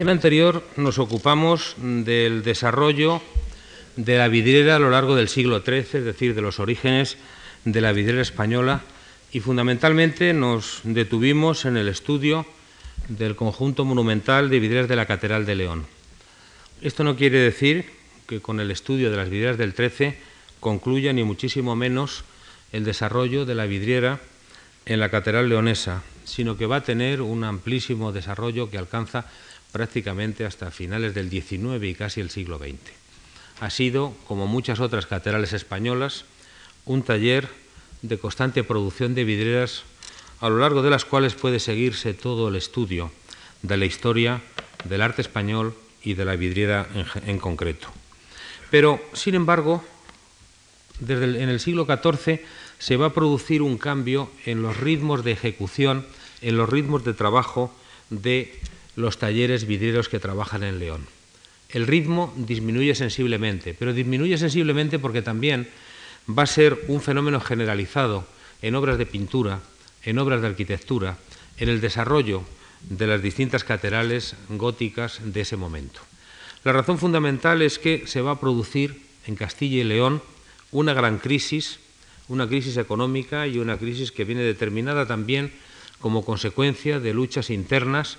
En anterior nos ocupamos del desarrollo de la vidriera a lo largo del siglo XIII, es decir, de los orígenes de la vidriera española, y fundamentalmente nos detuvimos en el estudio del conjunto monumental de vidrieras de la Catedral de León. Esto no quiere decir que con el estudio de las vidrieras del XIII concluya ni muchísimo menos el desarrollo de la vidriera en la Catedral leonesa, sino que va a tener un amplísimo desarrollo que alcanza prácticamente hasta finales del XIX y casi el siglo XX. Ha sido, como muchas otras catedrales españolas, un taller de constante producción de vidrieras a lo largo de las cuales puede seguirse todo el estudio de la historia del arte español y de la vidriera en, concreto. Pero, sin embargo, desde en el siglo XIV se va a producir un cambio en los ritmos de ejecución, en los ritmos de trabajo de los talleres vidrieros que trabajan en León. El ritmo disminuye sensiblemente, pero disminuye sensiblemente porque también va a ser un fenómeno generalizado en obras de pintura, en obras de arquitectura, en el desarrollo de las distintas catedrales góticas de ese momento. La razón fundamental es que se va a producir en Castilla y León una gran crisis, una crisis económica y una crisis que viene determinada también como consecuencia de luchas internas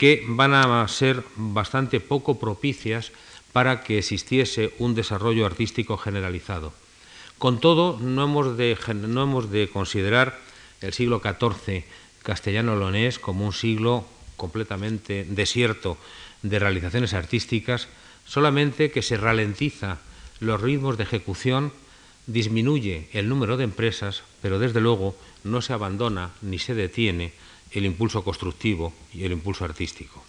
que van a ser bastante poco propicias para que existiese un desarrollo artístico generalizado. Con todo, no hemos de, considerar el siglo XIV castellano-leonés como un siglo completamente desierto de realizaciones artísticas, solamente que se ralentiza los ritmos de ejecución, disminuye el número de empresas, pero desde luego no se abandona ni se detiene el impulso constructivo y el impulso artístico.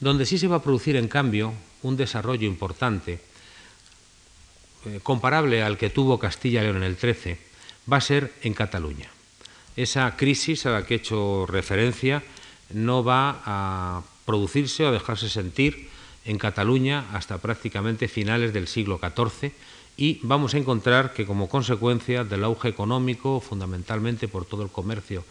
Donde sí se va a producir, en cambio, un desarrollo importante, eh, comparable al que tuvo Castilla y León en el 13, va a ser en Cataluña. Esa crisis a la que he hecho referencia no va a producirse o a dejarse sentir en Cataluña hasta prácticamente finales del siglo XIV y vamos a encontrar que como consecuencia del auge económico, fundamentalmente por todo el comercio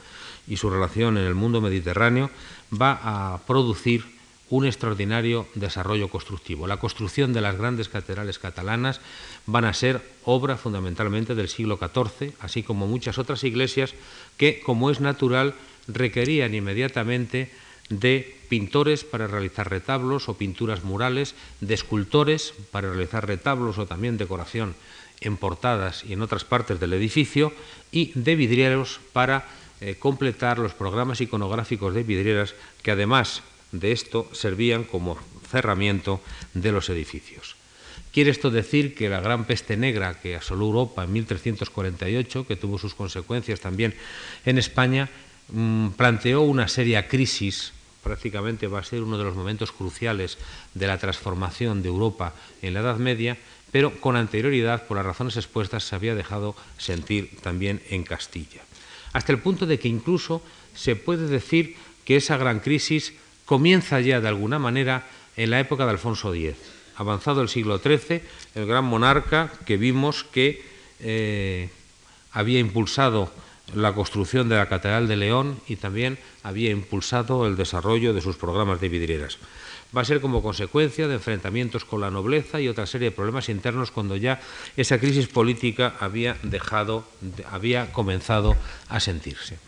y su relación en el mundo mediterráneo, va a producir un extraordinario desarrollo constructivo. La construcción de las grandes catedrales catalanas van a ser obra fundamentalmente del siglo XIV, así como muchas otras iglesias que, como es natural, requerían inmediatamente de pintores para realizar retablos o pinturas murales, de escultores para realizar retablos o también decoración en portadas y en otras partes del edificio, y de vidrieros para eh, completar los programas iconográficos de vidrieras que además de esto servían como cerramiento de los edificios. Quiere esto decir que la gran peste negra que asoló Europa en 1348, que tuvo sus consecuencias también en España, mm, planteó una seria crisis, prácticamente va a ser uno de los momentos cruciales de la transformación de Europa en la Edad Media, pero con anterioridad, por las razones expuestas, se había dejado sentir también en Castilla hasta el punto de que incluso se puede decir que esa gran crisis comienza ya de alguna manera en la época de Alfonso X. Avanzado el siglo XIII, el gran monarca que vimos que eh, había impulsado la construcción de la Catedral de León y también había impulsado el desarrollo de sus programas de vidrieras va a ser como consecuencia de enfrentamientos con la nobleza y otra serie de problemas internos cuando ya esa crisis política había dejado, había comenzado a sentirse.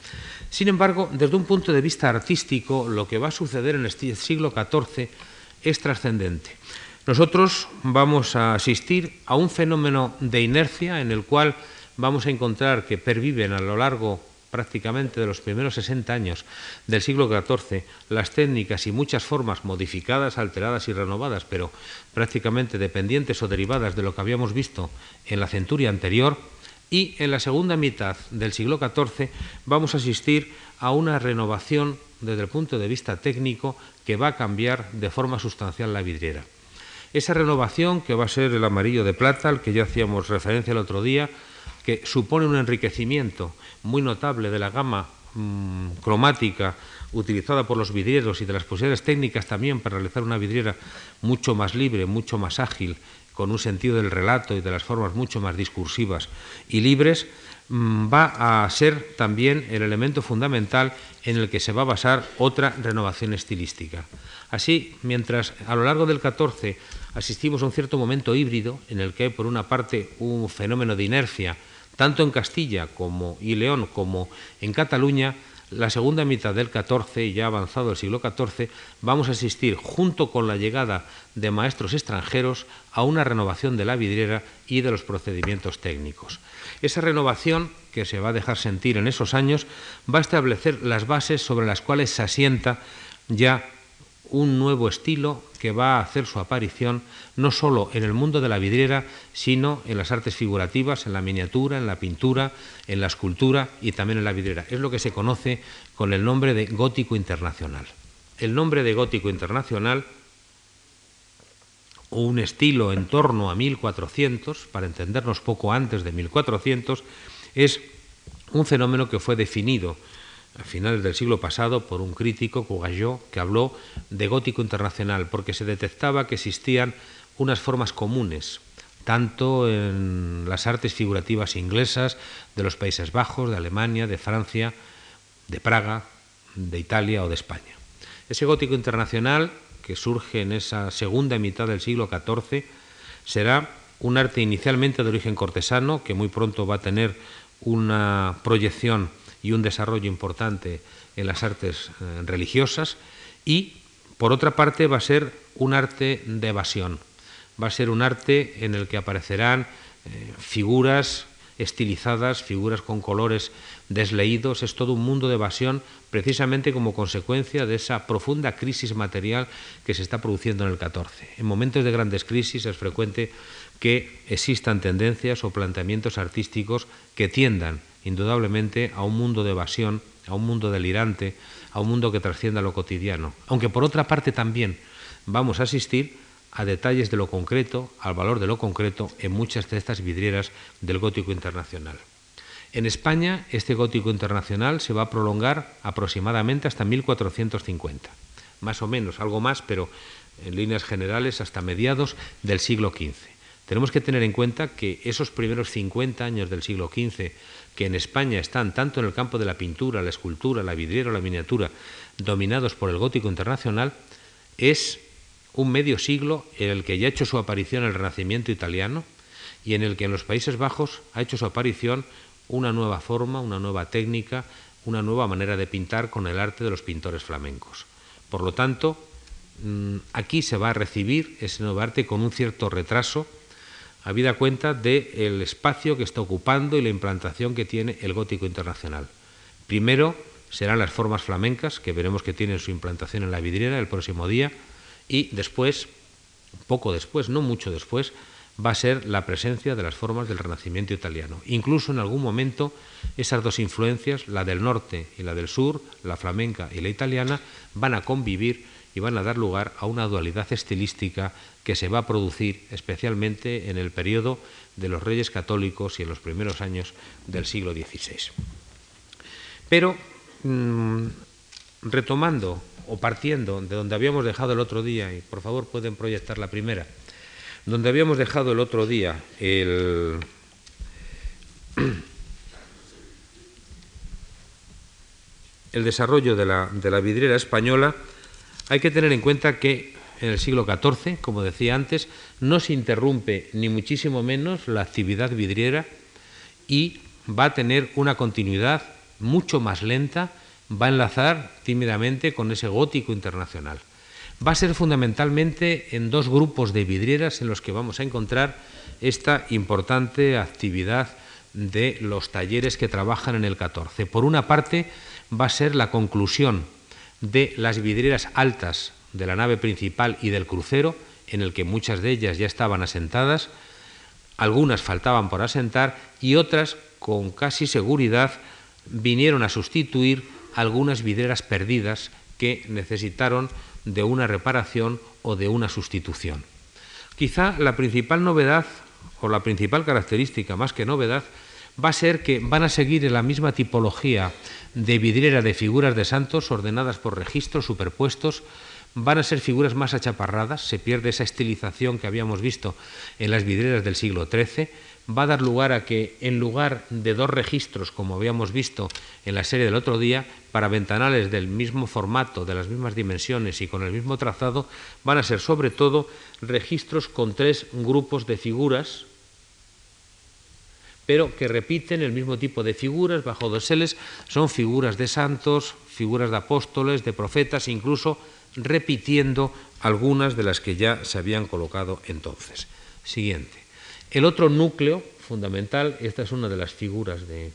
Sin embargo, desde un punto de vista artístico, lo que va a suceder en el siglo XIV es trascendente. Nosotros vamos a asistir a un fenómeno de inercia en el cual vamos a encontrar que perviven a lo largo prácticamente de los primeros 60 años del siglo XIV las técnicas y muchas formas modificadas, alteradas y renovadas, pero prácticamente dependientes o derivadas de lo que habíamos visto en la centuria anterior, y en la segunda mitad del siglo XIV vamos a asistir a una renovación desde el punto de vista técnico que va a cambiar de forma sustancial la vidriera. Esa renovación, que va a ser el amarillo de plata, al que ya hacíamos referencia el otro día, que supone un enriquecimiento muy notable de la gama mm, cromática utilizada por los vidrieros y de las posibilidades técnicas también para realizar una vidriera mucho más libre, mucho más ágil, con un sentido del relato y de las formas mucho más discursivas y libres, mm, va a ser también el elemento fundamental en el que se va a basar otra renovación estilística. Así, mientras a lo largo del XIV asistimos a un cierto momento híbrido en el que hay por una parte un fenómeno de inercia, tanto en Castilla como, y León como en Cataluña, la segunda mitad del XIV, ya avanzado el siglo XIV, vamos a asistir, junto con la llegada de maestros extranjeros, a una renovación de la vidriera y de los procedimientos técnicos. Esa renovación, que se va a dejar sentir en esos años, va a establecer las bases sobre las cuales se asienta ya un nuevo estilo que va a hacer su aparición no solo en el mundo de la vidriera, sino en las artes figurativas, en la miniatura, en la pintura, en la escultura y también en la vidriera. Es lo que se conoce con el nombre de gótico internacional. El nombre de gótico internacional, un estilo en torno a 1400, para entendernos poco antes de 1400, es un fenómeno que fue definido a finales del siglo pasado por un crítico, Cougajot, que habló de gótico internacional, porque se detectaba que existían unas formas comunes, tanto en las artes figurativas inglesas, de los Países Bajos, de Alemania, de Francia, de Praga, de Italia o de España. Ese gótico internacional, que surge en esa segunda mitad del siglo XIV, será un arte inicialmente de origen cortesano, que muy pronto va a tener una proyección y un desarrollo importante en las artes eh, religiosas. Y, por otra parte, va a ser un arte de evasión, va a ser un arte en el que aparecerán eh, figuras estilizadas, figuras con colores desleídos, es todo un mundo de evasión precisamente como consecuencia de esa profunda crisis material que se está produciendo en el 14. En momentos de grandes crisis es frecuente que existan tendencias o planteamientos artísticos que tiendan indudablemente a un mundo de evasión, a un mundo delirante, a un mundo que trascienda lo cotidiano. Aunque por otra parte también vamos a asistir a detalles de lo concreto, al valor de lo concreto en muchas de estas vidrieras del gótico internacional. En España, este gótico internacional se va a prolongar aproximadamente hasta 1450, más o menos, algo más, pero en líneas generales hasta mediados del siglo XV. Tenemos que tener en cuenta que esos primeros 50 años del siglo XV que en España están tanto en el campo de la pintura, la escultura, la vidriera o la miniatura, dominados por el gótico internacional, es un medio siglo en el que ya ha hecho su aparición el Renacimiento italiano y en el que en los Países Bajos ha hecho su aparición una nueva forma, una nueva técnica, una nueva manera de pintar con el arte de los pintores flamencos. Por lo tanto, mm, aquí se va a recibir ese nuevo arte con un cierto retraso, habida cuenta del espacio que está ocupando y la implantación que tiene el gótico internacional. Primero serán las formas flamencas, que veremos que tienen su implantación en la vidriera el próximo día, y después, poco después, no mucho después, va a ser la presencia de las formas del Renacimiento italiano. Incluso en algún momento esas dos influencias, la del norte y la del sur, la flamenca y la italiana, van a convivir y van a dar lugar a una dualidad estilística que se va a producir especialmente en el periodo de los reyes católicos y en los primeros años del siglo XVI. Pero, mm, retomando o partiendo de donde habíamos dejado el otro día, y por favor pueden proyectar la primera, donde habíamos dejado el otro día el, desarrollo de la, de la vidriera española, hay que tener en cuenta que en el siglo XIV, como decía antes, no se interrumpe ni muchísimo menos la actividad vidriera y va a tener una continuidad mucho más lenta, va a enlazar tímidamente con ese gótico internacional. Va a ser fundamentalmente en dos grupos de vidrieras en los que vamos a encontrar esta importante actividad de los talleres que trabajan en el 14. Por una parte, va a ser la conclusión de las vidrieras altas de la nave principal y del crucero, en el que muchas de ellas ya estaban asentadas, algunas faltaban por asentar y otras, con casi seguridad, vinieron a sustituir algunas vidrieras perdidas que necesitaron de una reparación o de una sustitución. Quizá la principal novedad o la principal característica, más que novedad, va a ser que van a seguir en la misma tipología de vidriera de figuras de santos ordenadas por registros superpuestos, van a ser figuras más achaparradas, se pierde esa estilización que habíamos visto en las vidrieras del siglo XIII, va a dar lugar a que en lugar de dos registros, como habíamos visto en la serie del otro día, para ventanales del mismo formato, de las mismas dimensiones y con el mismo trazado, van a ser sobre todo registros con tres grupos de figuras, pero que repiten el mismo tipo de figuras bajo doseles, son figuras de santos, figuras de apóstoles, de profetas, incluso repitiendo algunas de las que ya se habían colocado entonces. Siguiente. El otro núcleo fundamental, esta es una de las figuras de,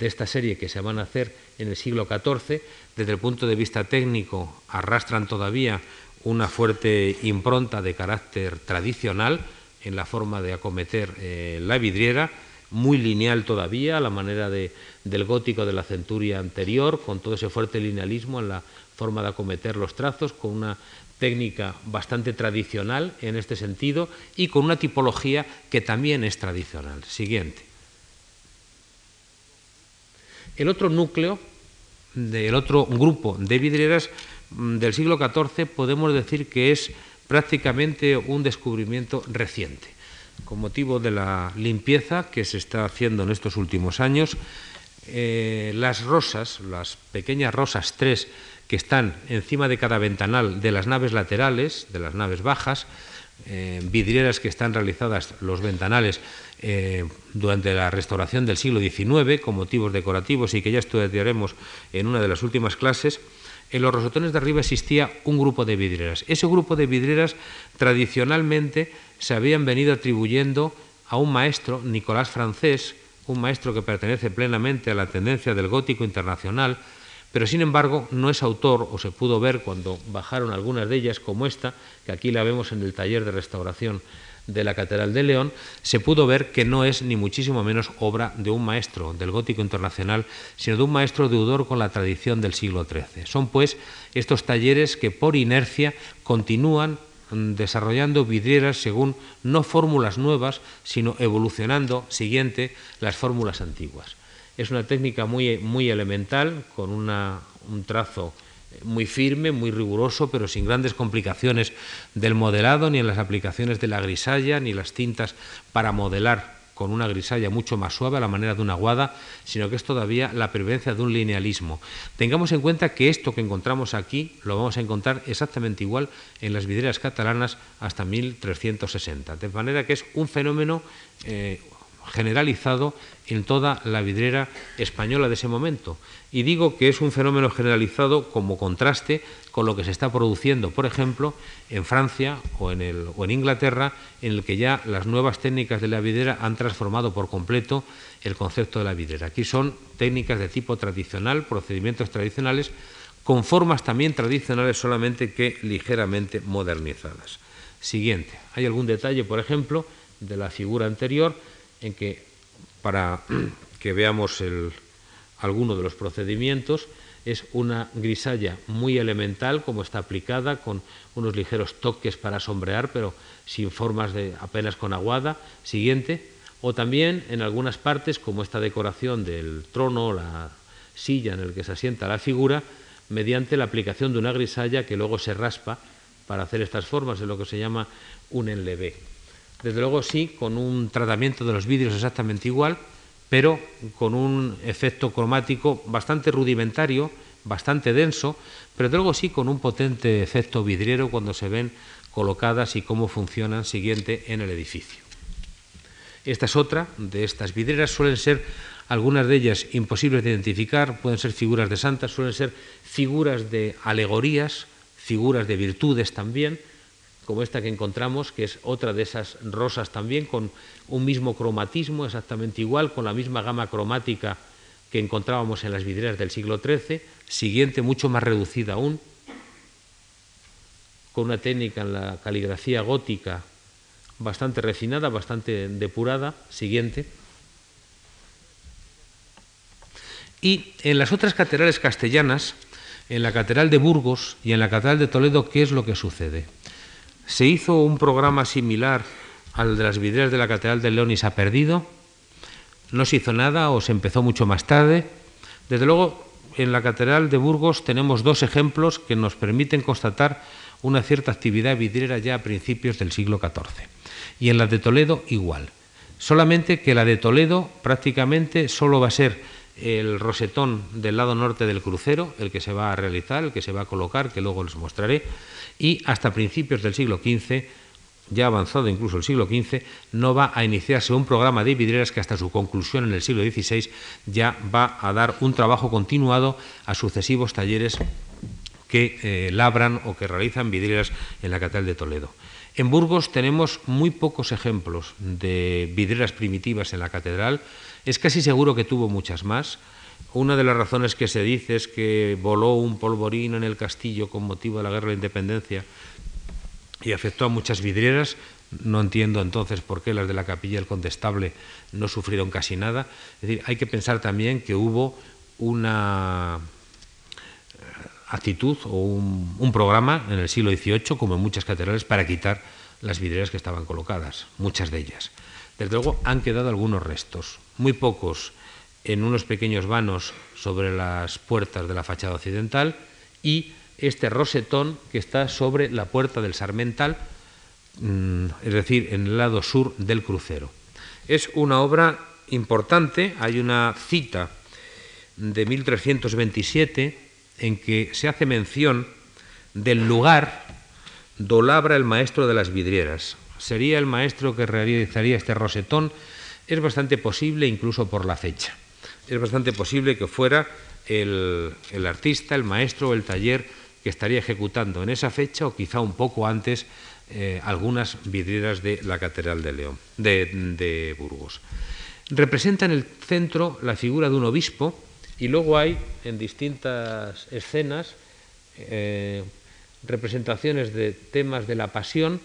esta serie que se van a hacer en el siglo XIV, desde el punto de vista técnico arrastran todavía una fuerte impronta de carácter tradicional en la forma de acometer eh, la vidriera, muy lineal todavía, a la manera de, del gótico de la centuria anterior, con todo ese fuerte linealismo en la forma de acometer los trazos, con una técnica bastante tradicional en este sentido y con una tipología que también es tradicional. Siguiente. El otro núcleo, del otro grupo de vidrieras mm, del siglo XIV podemos decir que es prácticamente un descubrimiento reciente. Con motivo de la limpieza que se está haciendo en estos últimos años, eh, las rosas, las pequeñas rosas 3 que están encima de cada ventanal de las naves laterales, de las naves bajas, eh, vidrieras que están realizadas los ventanales eh, durante la restauración del siglo XIX con motivos decorativos y que ya estudiaremos en una de las últimas clases, en los rosotones de arriba existía un grupo de vidrieras. Ese grupo de vidrieras tradicionalmente se habían venido atribuyendo a un maestro, Nicolás Francés, un maestro que pertenece plenamente a la tendencia del gótico internacional, pero sin embargo no es autor, o se pudo ver cuando bajaron algunas de ellas, como esta, que aquí la vemos en el taller de restauración de la Catedral de León, se pudo ver que no es ni muchísimo menos obra de un maestro del gótico internacional, sino de un maestro deudor con la tradición del siglo XIII. Son pues estos talleres que por inercia continúan desarrollando vidrieras según no fórmulas nuevas, sino evolucionando siguiente las fórmulas antiguas. Es una técnica muy, muy elemental, con un trazo muy firme, muy riguroso, pero sin grandes complicaciones del modelado, ni en las aplicaciones de la grisalla, ni las tintas para modelar con una grisalla mucho más suave a la manera de una aguada, sino que es todavía la prevencia de un linealismo. Tengamos en cuenta que esto que encontramos aquí lo vamos a encontrar exactamente igual en las vidrieras catalanas hasta 1360, de manera que es un fenómeno eh, generalizado en toda la vidriera española de ese momento. Y digo que es un fenómeno generalizado como contraste con lo que se está produciendo, por ejemplo, en Francia o en, Inglaterra, en el que ya las nuevas técnicas de la vidriera han transformado por completo el concepto de la vidriera. Aquí son técnicas de tipo tradicional, procedimientos tradicionales, con formas también tradicionales solamente que ligeramente modernizadas. Siguiente. Hay algún detalle, por ejemplo, de la figura anterior en que, para que veamos el, alguno de los procedimientos, es una grisalla muy elemental, como está aplicada, con unos ligeros toques para sombrear, pero sin formas de apenas con aguada. Siguiente. O también en algunas partes, como esta decoración del trono, la silla en el que se asienta la figura, mediante la aplicación de una grisalla que luego se raspa para hacer estas formas, es lo que se llama un enlevé. Desde luego sí, con un tratamiento de los vídeos exactamente igual, pero con un efecto cromático bastante rudimentario, bastante denso, pero luego sí con un potente efecto vidriero cuando se ven colocadas y cómo funcionan siguiente en el edificio. Esta es otra de estas vidrieras, suelen ser algunas de ellas imposibles de identificar, pueden ser figuras de santas, suelen ser figuras de alegorías, figuras de virtudes también, como esta que encontramos, que es otra de esas rosas también, con un mismo cromatismo exactamente igual, con la misma gama cromática que encontrábamos en las vidrieras del siglo XIII, siguiente, mucho más reducida aún, con una técnica en la caligrafía gótica bastante refinada, bastante depurada, siguiente. Y en las otras catedrales castellanas, en la Catedral de Burgos y en la Catedral de Toledo, ¿qué es lo que sucede? Se hizo un programa similar al de las vidrieras de la Catedral de León y se ha perdido. No se hizo nada o se empezó mucho más tarde. Desde luego, en la Catedral de Burgos tenemos dos ejemplos que nos permiten constatar una cierta actividad vidriera ya a principios del siglo XIV. Y en la de Toledo igual. solamente que la de Toledo prácticamente solo va a ser el rosetón del lado norte del crucero, el que se va a realizar, el que se va a colocar, que luego les mostraré, y hasta principios del siglo XV, ya avanzado incluso el siglo XV, no va a iniciarse un programa de vidrieras que hasta su conclusión en el siglo XVI ya va a dar un trabajo continuado a sucesivos talleres que eh, labran o que realizan vidrieras en la Catedral de Toledo. En Burgos tenemos muy pocos ejemplos de vidrieras primitivas en la catedral. Es casi seguro que tuvo muchas más. Una de las razones que se dice es que voló un polvorín en el castillo con motivo de la guerra de la independencia y afectó a muchas vidrieras. No entiendo entonces por qué las de la capilla del Condestable no sufrieron casi nada. Es decir, hay que pensar también que hubo una actitud o un, programa en el siglo XVIII, como en muchas catedrales, para quitar las vidrieras que estaban colocadas, muchas de ellas. Desde luego han quedado algunos restos, muy pocos en unos pequeños vanos sobre las puertas de la fachada occidental y este rosetón que está sobre la puerta del Sarmental, mm, es decir, en el lado sur del crucero. Es una obra importante, hay una cita de 1327 en que se hace mención del lugar do labra el maestro de las vidrieras. Sería el maestro que realizaría este rosetón. Es bastante posible, incluso por la fecha. Es bastante posible que fuera el, artista, el maestro o el taller que estaría ejecutando en esa fecha o quizá un poco antes eh, algunas vidrieras de la Catedral de León, de Burgos. Representa en el centro la figura de un obispo y luego hay en distintas escenas eh, representaciones de temas de la pasión,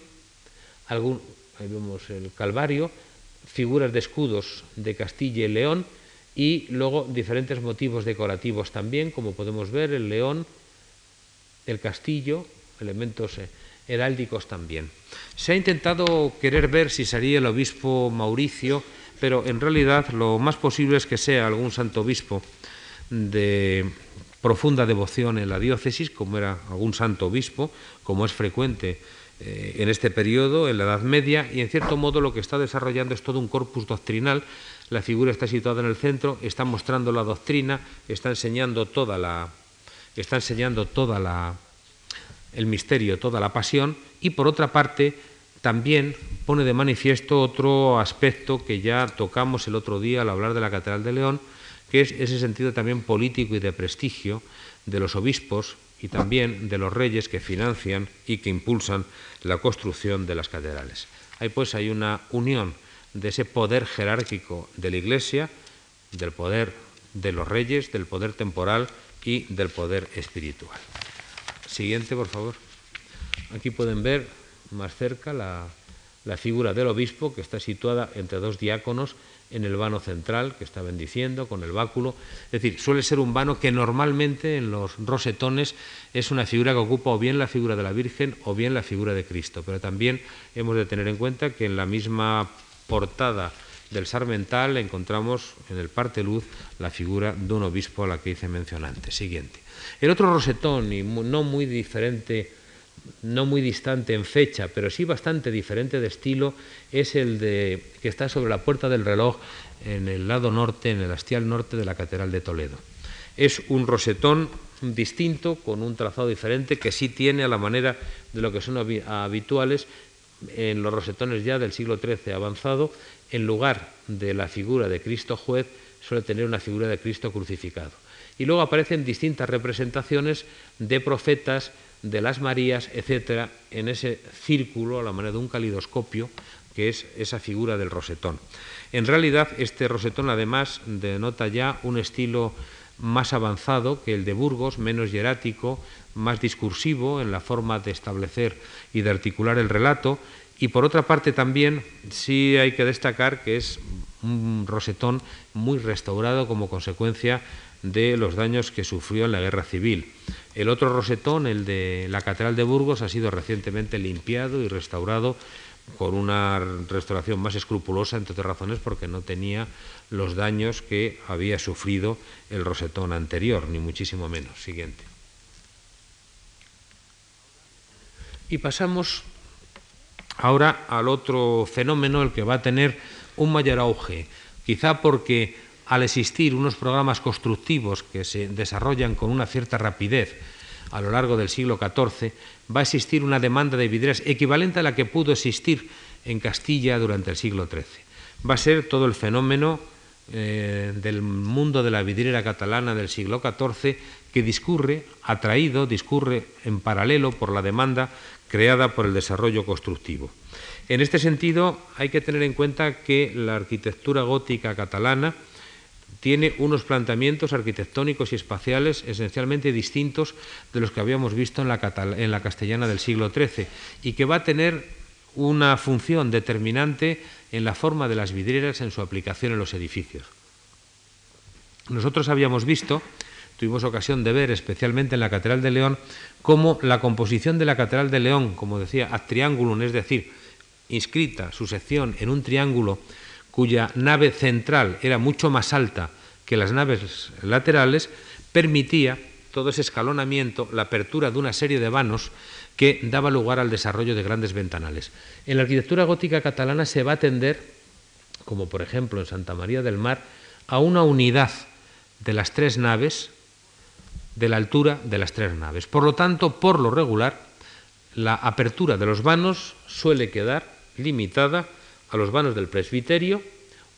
algún, ahí vemos el Calvario, figuras de escudos de Castilla y León y luego diferentes motivos decorativos también, como podemos ver, el león, el castillo, elementos eh, heráldicos también. Se ha intentado querer ver si sería el obispo Mauricio, pero en realidad lo más posible es que sea algún santo obispo de profunda devoción en la diócesis, como era algún santo obispo, como es frecuente eh, en este periodo, en la Edad Media, y en cierto modo lo que está desarrollando es todo un corpus doctrinal. La figura está situada en el centro, está mostrando la doctrina, está enseñando toda la, está enseñando toda la, el misterio, toda la pasión, y por otra parte también pone de manifiesto otro aspecto que ya tocamos el otro día al hablar de la Catedral de León, que es ese sentido también político y de prestigio de los obispos y también de los reyes que financian y que impulsan la construcción de las catedrales. Ahí pues hay una unión de ese poder jerárquico de la Iglesia, del poder de los reyes, del poder temporal y del poder espiritual. Siguiente, por favor. Aquí pueden ver más cerca la, la figura del obispo que está situada entre dos diáconos en el vano central que está bendiciendo con el báculo. Es decir, suele ser un vano que normalmente en los rosetones es una figura que ocupa o bien la figura de la Virgen o bien la figura de Cristo. Pero también hemos de tener en cuenta que en la misma portada del sarmental encontramos en el parte luz la figura de un obispo a la que hice mención antes. Siguiente. El otro rosetón, y no muy diferente no muy distante en fecha, pero sí bastante diferente de estilo, es el de, que está sobre la puerta del reloj en el lado norte, en el hastial norte de la Catedral de Toledo. Es un rosetón distinto, con un trazado diferente, que sí tiene a la manera de lo que son habituales en los rosetones ya del siglo XIII avanzado, en lugar de la figura de Cristo juez, suele tener una figura de Cristo crucificado. Y luego aparecen distintas representaciones de profetas, de las Marías, etcétera, en ese círculo a la manera de un calidoscopio que es esa figura del rosetón. En realidad, este rosetón además denota ya un estilo más avanzado que el de Burgos, menos hierático, más discursivo en la forma de establecer y de articular el relato, y por otra parte también sí hay que destacar que es un rosetón muy restaurado como consecuencia de los daños que sufrió en la guerra civil. El otro rosetón, el de la Catedral de Burgos, ha sido recientemente limpiado y restaurado con una restauración más escrupulosa, entre otras razones, porque no tenía los daños que había sufrido el rosetón anterior, ni muchísimo menos. Siguiente. Y pasamos ahora al otro fenómeno, el que va a tener un mayor auge, quizá porque al existir unos programas constructivos que se desarrollan con una cierta rapidez a lo largo del siglo XIV, va a existir una demanda de vidrieras equivalente a la que pudo existir en Castilla durante el siglo XIII. Va a ser todo el fenómeno eh, del mundo de la vidriera catalana del siglo XIV que discurre, atraído, discurre en paralelo por la demanda creada por el desarrollo constructivo. En este sentido, hay que tener en cuenta que la arquitectura gótica catalana tiene unos planteamientos arquitectónicos y espaciales esencialmente distintos de los que habíamos visto en la, en la castellana del siglo XIII y que va a tener una función determinante en la forma de las vidrieras en su aplicación en los edificios. Nosotros habíamos visto, tuvimos ocasión de ver especialmente en la Catedral de León, cómo la composición de la Catedral de León, como decía, ad triangulum, es decir, inscrita su sección en un triángulo cuya nave central era mucho más alta que las naves laterales, permitía todo ese escalonamiento, la apertura de una serie de vanos que daba lugar al desarrollo de grandes ventanales. En la arquitectura gótica catalana se va a tender, como por ejemplo en Santa María del Mar, a una unidad de las tres naves, de la altura de las tres naves. Por lo tanto, por lo regular, la apertura de los vanos suele quedar limitada a los vanos del presbiterio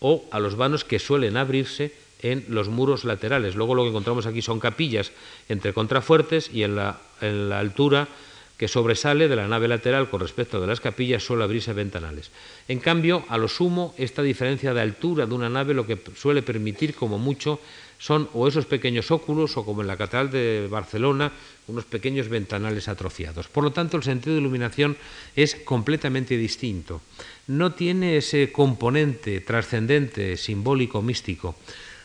o a los vanos que suelen abrirse en los muros laterales. Luego lo que encontramos aquí son capillas entre contrafuertes y en la, la altura que sobresale de la nave lateral con respecto de las capillas suele abrirse ventanales. En cambio, a lo sumo, esta diferencia de altura de una nave lo que suele permitir como mucho son o esos pequeños óculos o como en la Catedral de Barcelona, unos pequeños ventanales atrofiados. Por lo tanto, el sentido de iluminación es completamente distinto. No tiene ese componente trascendente, simbólico, místico.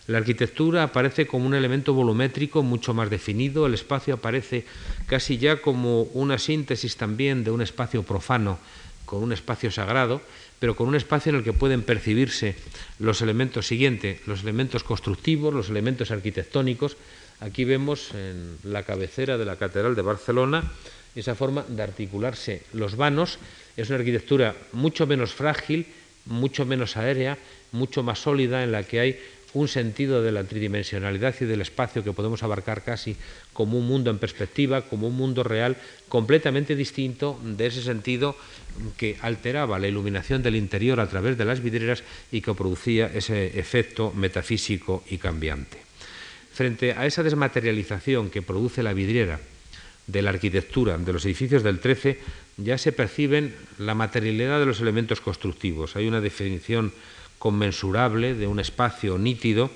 La arquitectura aparece como un elemento volumétrico mucho más definido, el espacio aparece casi ya como una síntesis también de un espacio profano con un espacio sagrado, pero con un espacio en el que pueden percibirse los elementos siguientes, los elementos constructivos, los elementos arquitectónicos. Aquí vemos en la cabecera de la Catedral de Barcelona esa forma de articularse los vanos. Es una arquitectura mucho menos frágil, mucho menos aérea, mucho más sólida, en la que hay un sentido de la tridimensionalidad y del espacio que podemos abarcar casi como un mundo en perspectiva, como un mundo real, completamente distinto de ese sentido que alteraba la iluminación del interior a través de las vidrieras y que producía ese efecto metafísico y cambiante. Frente a esa desmaterialización que produce la vidriera de la arquitectura de los edificios del 13, ya se perciben la materialidad de los elementos constructivos. Hay una definición conmensurable de un espacio nítido,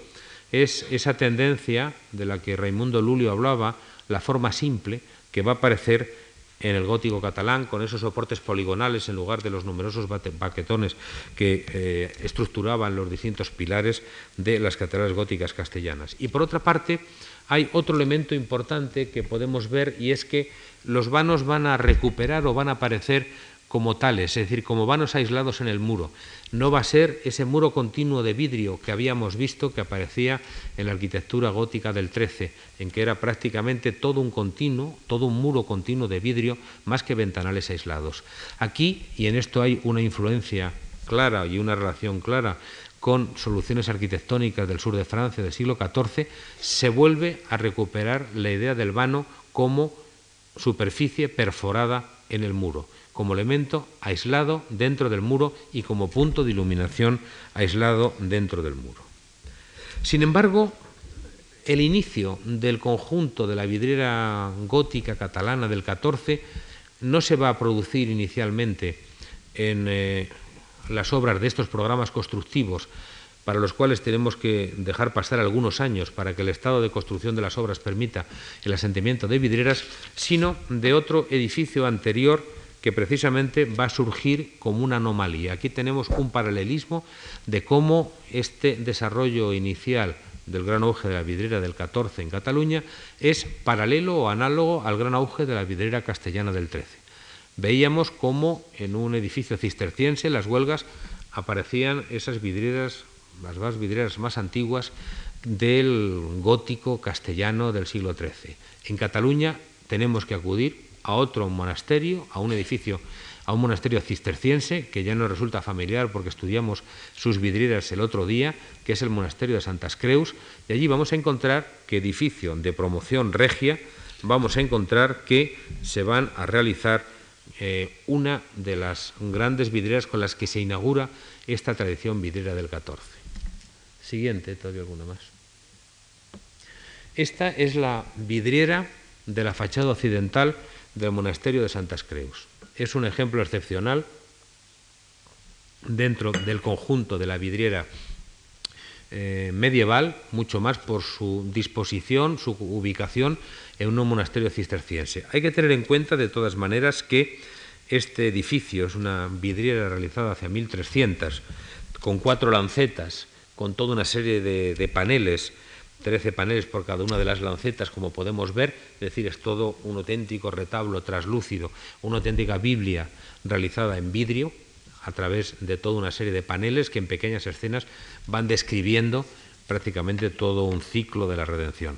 es esa tendencia de la que Raimundo Lulio hablaba, la forma simple, que va a aparecer en el gótico catalán con esos soportes poligonales en lugar de los numerosos baquetones que eh, estructuraban los distintos pilares de las catedrales góticas castellanas. Y por otra parte, hay otro elemento importante que podemos ver y es que los vanos van a recuperar o van a aparecer como tales, es decir, como vanos aislados en el muro. No va a ser ese muro continuo de vidrio que habíamos visto que aparecía en la arquitectura gótica del XIII, en que era prácticamente todo un continuo, todo un muro continuo de vidrio, más que ventanales aislados. Aquí, y en esto hay una influencia clara y una relación clara con soluciones arquitectónicas del sur de Francia del siglo XIV, se vuelve a recuperar la idea del vano como superficie perforada en el muro como elemento aislado dentro del muro y como punto de iluminación aislado dentro del muro. Sin embargo, el inicio del conjunto de la vidriera gótica catalana del XIV no se va a producir inicialmente en eh, las obras de estos programas constructivos para los cuales tenemos que dejar pasar algunos años para que el estado de construcción de las obras permita el asentamiento de vidrieras, sino de otro edificio anterior que precisamente va a surgir como una anomalía. Aquí tenemos un paralelismo de cómo este desarrollo inicial del gran auge de la vidriera del 14 en Cataluña es paralelo o análogo al gran auge de la vidriera castellana del 13. Veíamos cómo en un edificio cisterciense, las huelgas, aparecían esas vidrieras, las más vidrieras más antiguas del gótico castellano del siglo XIII. En Cataluña tenemos que acudir a otro monasterio, a un edificio a un monasterio cisterciense que ya nos resulta familiar porque estudiamos sus vidrieras el otro día, que es el monasterio de Santas Creus, y allí vamos a encontrar que edificio de promoción regia, vamos a encontrar que se van a realizar eh, una de las grandes vidrieras con las que se inaugura esta tradición vidriera del 14. Siguiente, todavía alguna más. Esta es la vidriera de la fachada occidental del monasterio de Santas Creus. Es un ejemplo excepcional dentro del conjunto de la vidriera eh, medieval, mucho más por su disposición, su ubicación en un monasterio cisterciense. Hay que tener en cuenta, de todas maneras, que este edificio es una vidriera realizada hacia 1300, con cuatro lancetas, con toda una serie de, de paneles 13 paneles por cada una de las lancetas, como podemos ver, es decir, es todo un auténtico retablo traslúcido, una auténtica Biblia realizada en vidrio a través de toda una serie de paneles que en pequeñas escenas van describiendo prácticamente todo un ciclo de la redención.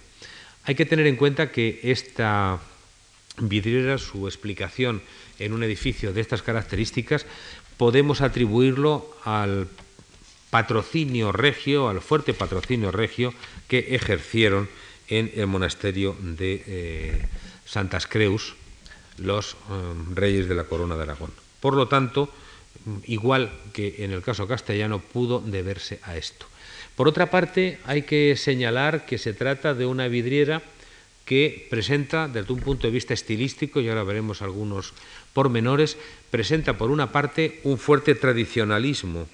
Hay que tener en cuenta que esta vidriera, su explicación en un edificio de estas características, podemos atribuirlo al patrocinio regio, al fuerte patrocinio regio que ejercieron en el monasterio de eh, Santas Creus los eh, reyes de la corona de Aragón. Por lo tanto, igual que en el caso castellano, pudo deberse a esto. Por otra parte, hay que señalar que se trata de una vidriera que presenta, desde un punto de vista estilístico, y ahora veremos algunos pormenores, presenta por una parte un fuerte tradicionalismo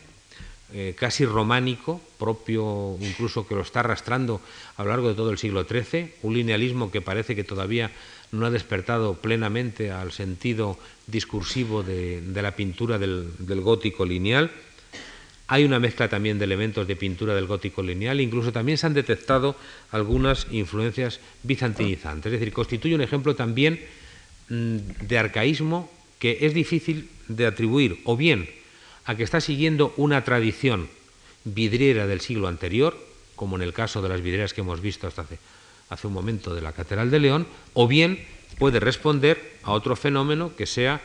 eh, casi románico, propio incluso que lo está arrastrando a lo largo de todo el siglo XIII, un linealismo que parece que todavía no ha despertado plenamente al sentido discursivo de, la pintura del, gótico lineal. Hay una mezcla también de elementos de pintura del gótico lineal, incluso también se han detectado algunas influencias bizantinizantes, es decir, constituye un ejemplo también mm, de arcaísmo que es difícil de atribuir o bien a que está siguiendo una tradición vidriera del siglo anterior, como en el caso de las vidrieras que hemos visto hasta hace, hace un momento de la Catedral de León, o bien puede responder a otro fenómeno que sea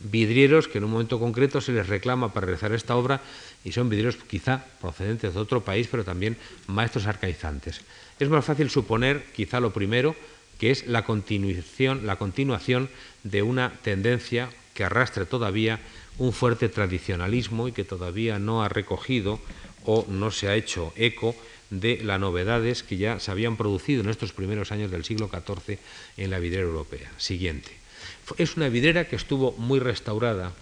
vidrieros que en un momento concreto se les reclama para realizar esta obra y son vidrieros quizá procedentes de otro país, pero también maestros arcaizantes. Es más fácil suponer, quizá lo primero, que es la continuación, la continuación de una tendencia que arrastre todavía un fuerte tradicionalismo y que todavía no ha recogido o no se ha hecho eco de las novedades que ya se habían producido en estos primeros años del siglo XIV en la vidriera europea. Siguiente. Es una vidriera que estuvo muy restaurada.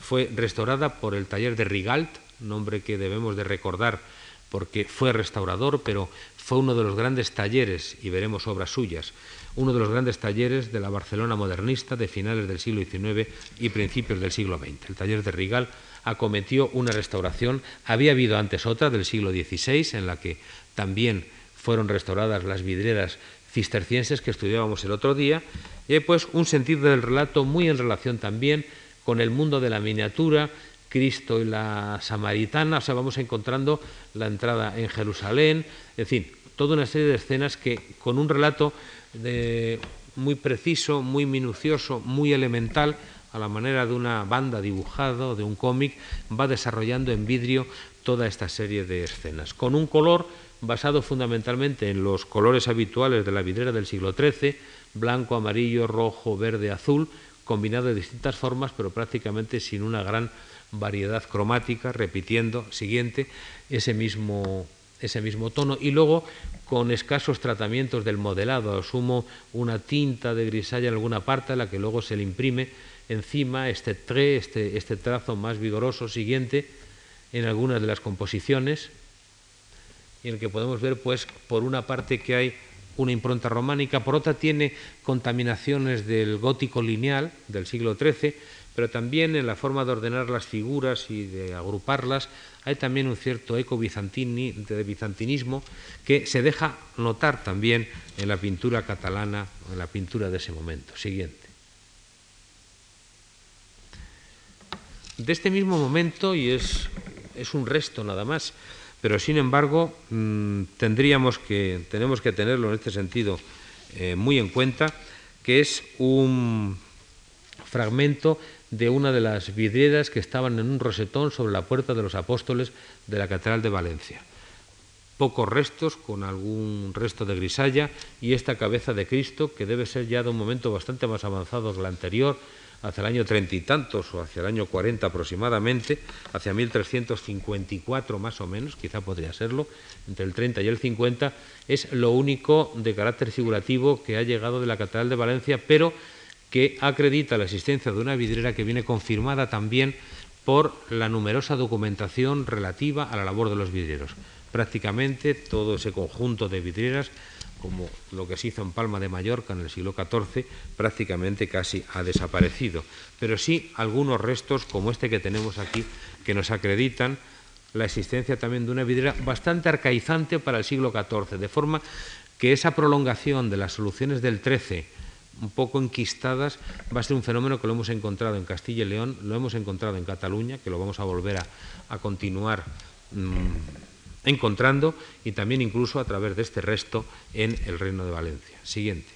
Fue restaurada por el taller de Rigalt, nombre que debemos de recordar porque fue restaurador, pero fue uno de los grandes talleres, y veremos obras suyas, uno de los grandes talleres de la Barcelona modernista de finales del siglo XIX y principios del siglo XX. El taller de Rigal acometió una restauración, había habido antes otra del siglo XVI en la que también fueron restauradas las vidrieras cistercienses que estudiábamos el otro día, y pues un sentido del relato muy en relación también con el mundo de la miniatura, Cristo y la Samaritana, o sea, vamos encontrando la entrada en Jerusalén, en fin, toda una serie de escenas que con un relato muy preciso, muy minucioso, muy elemental, a la manera de una banda dibujada o de un cómic, va desarrollando en vidrio toda esta serie de escenas, con un color basado fundamentalmente en los colores habituales de la vidriera del siglo XIII, blanco, amarillo, rojo, verde, azul, combinado de distintas formas, pero prácticamente sin una gran variedad cromática, repitiendo, siguiente, ese mismo ese mismo tono. Y luego con escasos tratamientos del modelado, asumo una tinta de grisalla en alguna parte a la que luego se le imprime encima este tre, este, este trazo más vigoroso siguiente en algunas de las composiciones en el que podemos ver pues por una parte que hay una impronta románica, por otra tiene contaminaciones del gótico lineal del siglo XIII, pero también en la forma de ordenar las figuras y de agruparlas hay también un cierto eco de bizantinismo que se deja notar también en la pintura catalana, en la pintura de ese momento. Siguiente. De este mismo momento, y es, es un resto nada más, pero sin embargo mm, tendríamos que, tenemos que tenerlo en este sentido eh, muy en cuenta, que es un fragmento de una de las vidrieras que estaban en un rosetón sobre la puerta de los apóstoles de la Catedral de Valencia. Pocos restos, con algún resto de grisalla, y esta cabeza de Cristo, que debe ser ya de un momento bastante más avanzado que la anterior, hacia el año treinta y tantos o hacia el año cuarenta aproximadamente, hacia 1354 más o menos, quizá podría serlo, entre el 30 y el 50, es lo único de carácter figurativo que ha llegado de la Catedral de Valencia, pero que acredita la existencia de una vidriera que viene confirmada también por la numerosa documentación relativa a la labor de los vidrieros. Prácticamente todo ese conjunto de vidrieras como lo que se hizo en Palma de Mallorca en el siglo XIV, prácticamente casi ha desaparecido. Pero sí algunos restos, como este que tenemos aquí, que nos acreditan la existencia también de una vidriera bastante arcaizante para el siglo XIV, de forma que esa prolongación de las soluciones del XIII, un poco enquistadas, va a ser un fenómeno que lo hemos encontrado en Castilla y León, lo hemos encontrado en Cataluña, que lo vamos a volver a, continuar. Mm, encontrando y también incluso a través de este resto en el Reino de Valencia. Siguiente.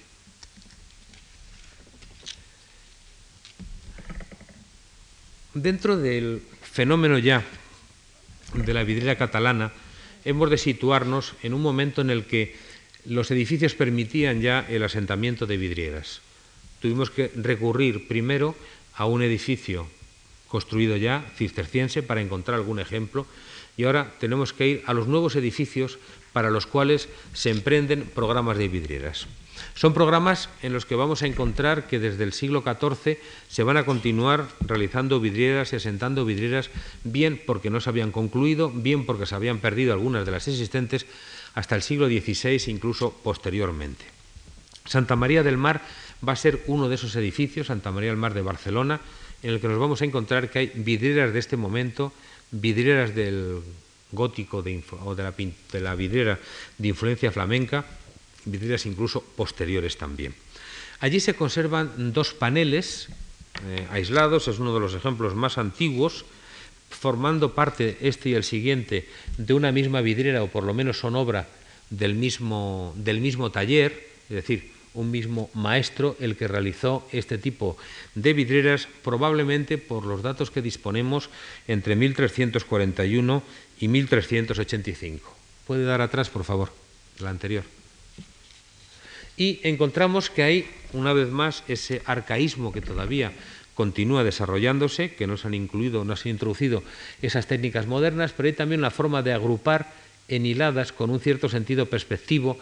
Dentro del fenómeno ya de la vidriera catalana, hemos de situarnos en un momento en el que los edificios permitían ya el asentamiento de vidrieras. Tuvimos que recurrir primero a un edificio construido ya, cisterciense, para encontrar algún ejemplo, y ahora tenemos que ir a los nuevos edificios para los cuales se emprenden programas de vidrieras. Son programas en los que vamos a encontrar que desde el siglo XIV se van a continuar realizando vidrieras y asentando vidrieras, bien porque no se habían concluido, bien porque se habían perdido algunas de las existentes, hasta el siglo XVI incluso posteriormente. Santa María del Mar va a ser uno de esos edificios, Santa María del Mar de Barcelona, en el que nos vamos a encontrar que hay vidrieras de este momento vidrieras del gótico o de la, de la vidriera de influencia flamenca, vidrieras incluso posteriores también. Allí se conservan dos paneles eh, aislados, es uno de los ejemplos más antiguos, formando parte este y el siguiente de una misma vidriera o por lo menos son obra del mismo, del mismo taller, es decir, un mismo maestro el que realizó este tipo de vidrieras, probablemente por los datos que disponemos entre 1341 y 1385. ¿Puede dar atrás, por favor, la anterior? Y encontramos que hay, una vez más, ese arcaísmo que todavía continúa desarrollándose, que no se han incluido, no se han introducido esas técnicas modernas, pero hay también una forma de agrupar en hiladas con un cierto sentido perspectivo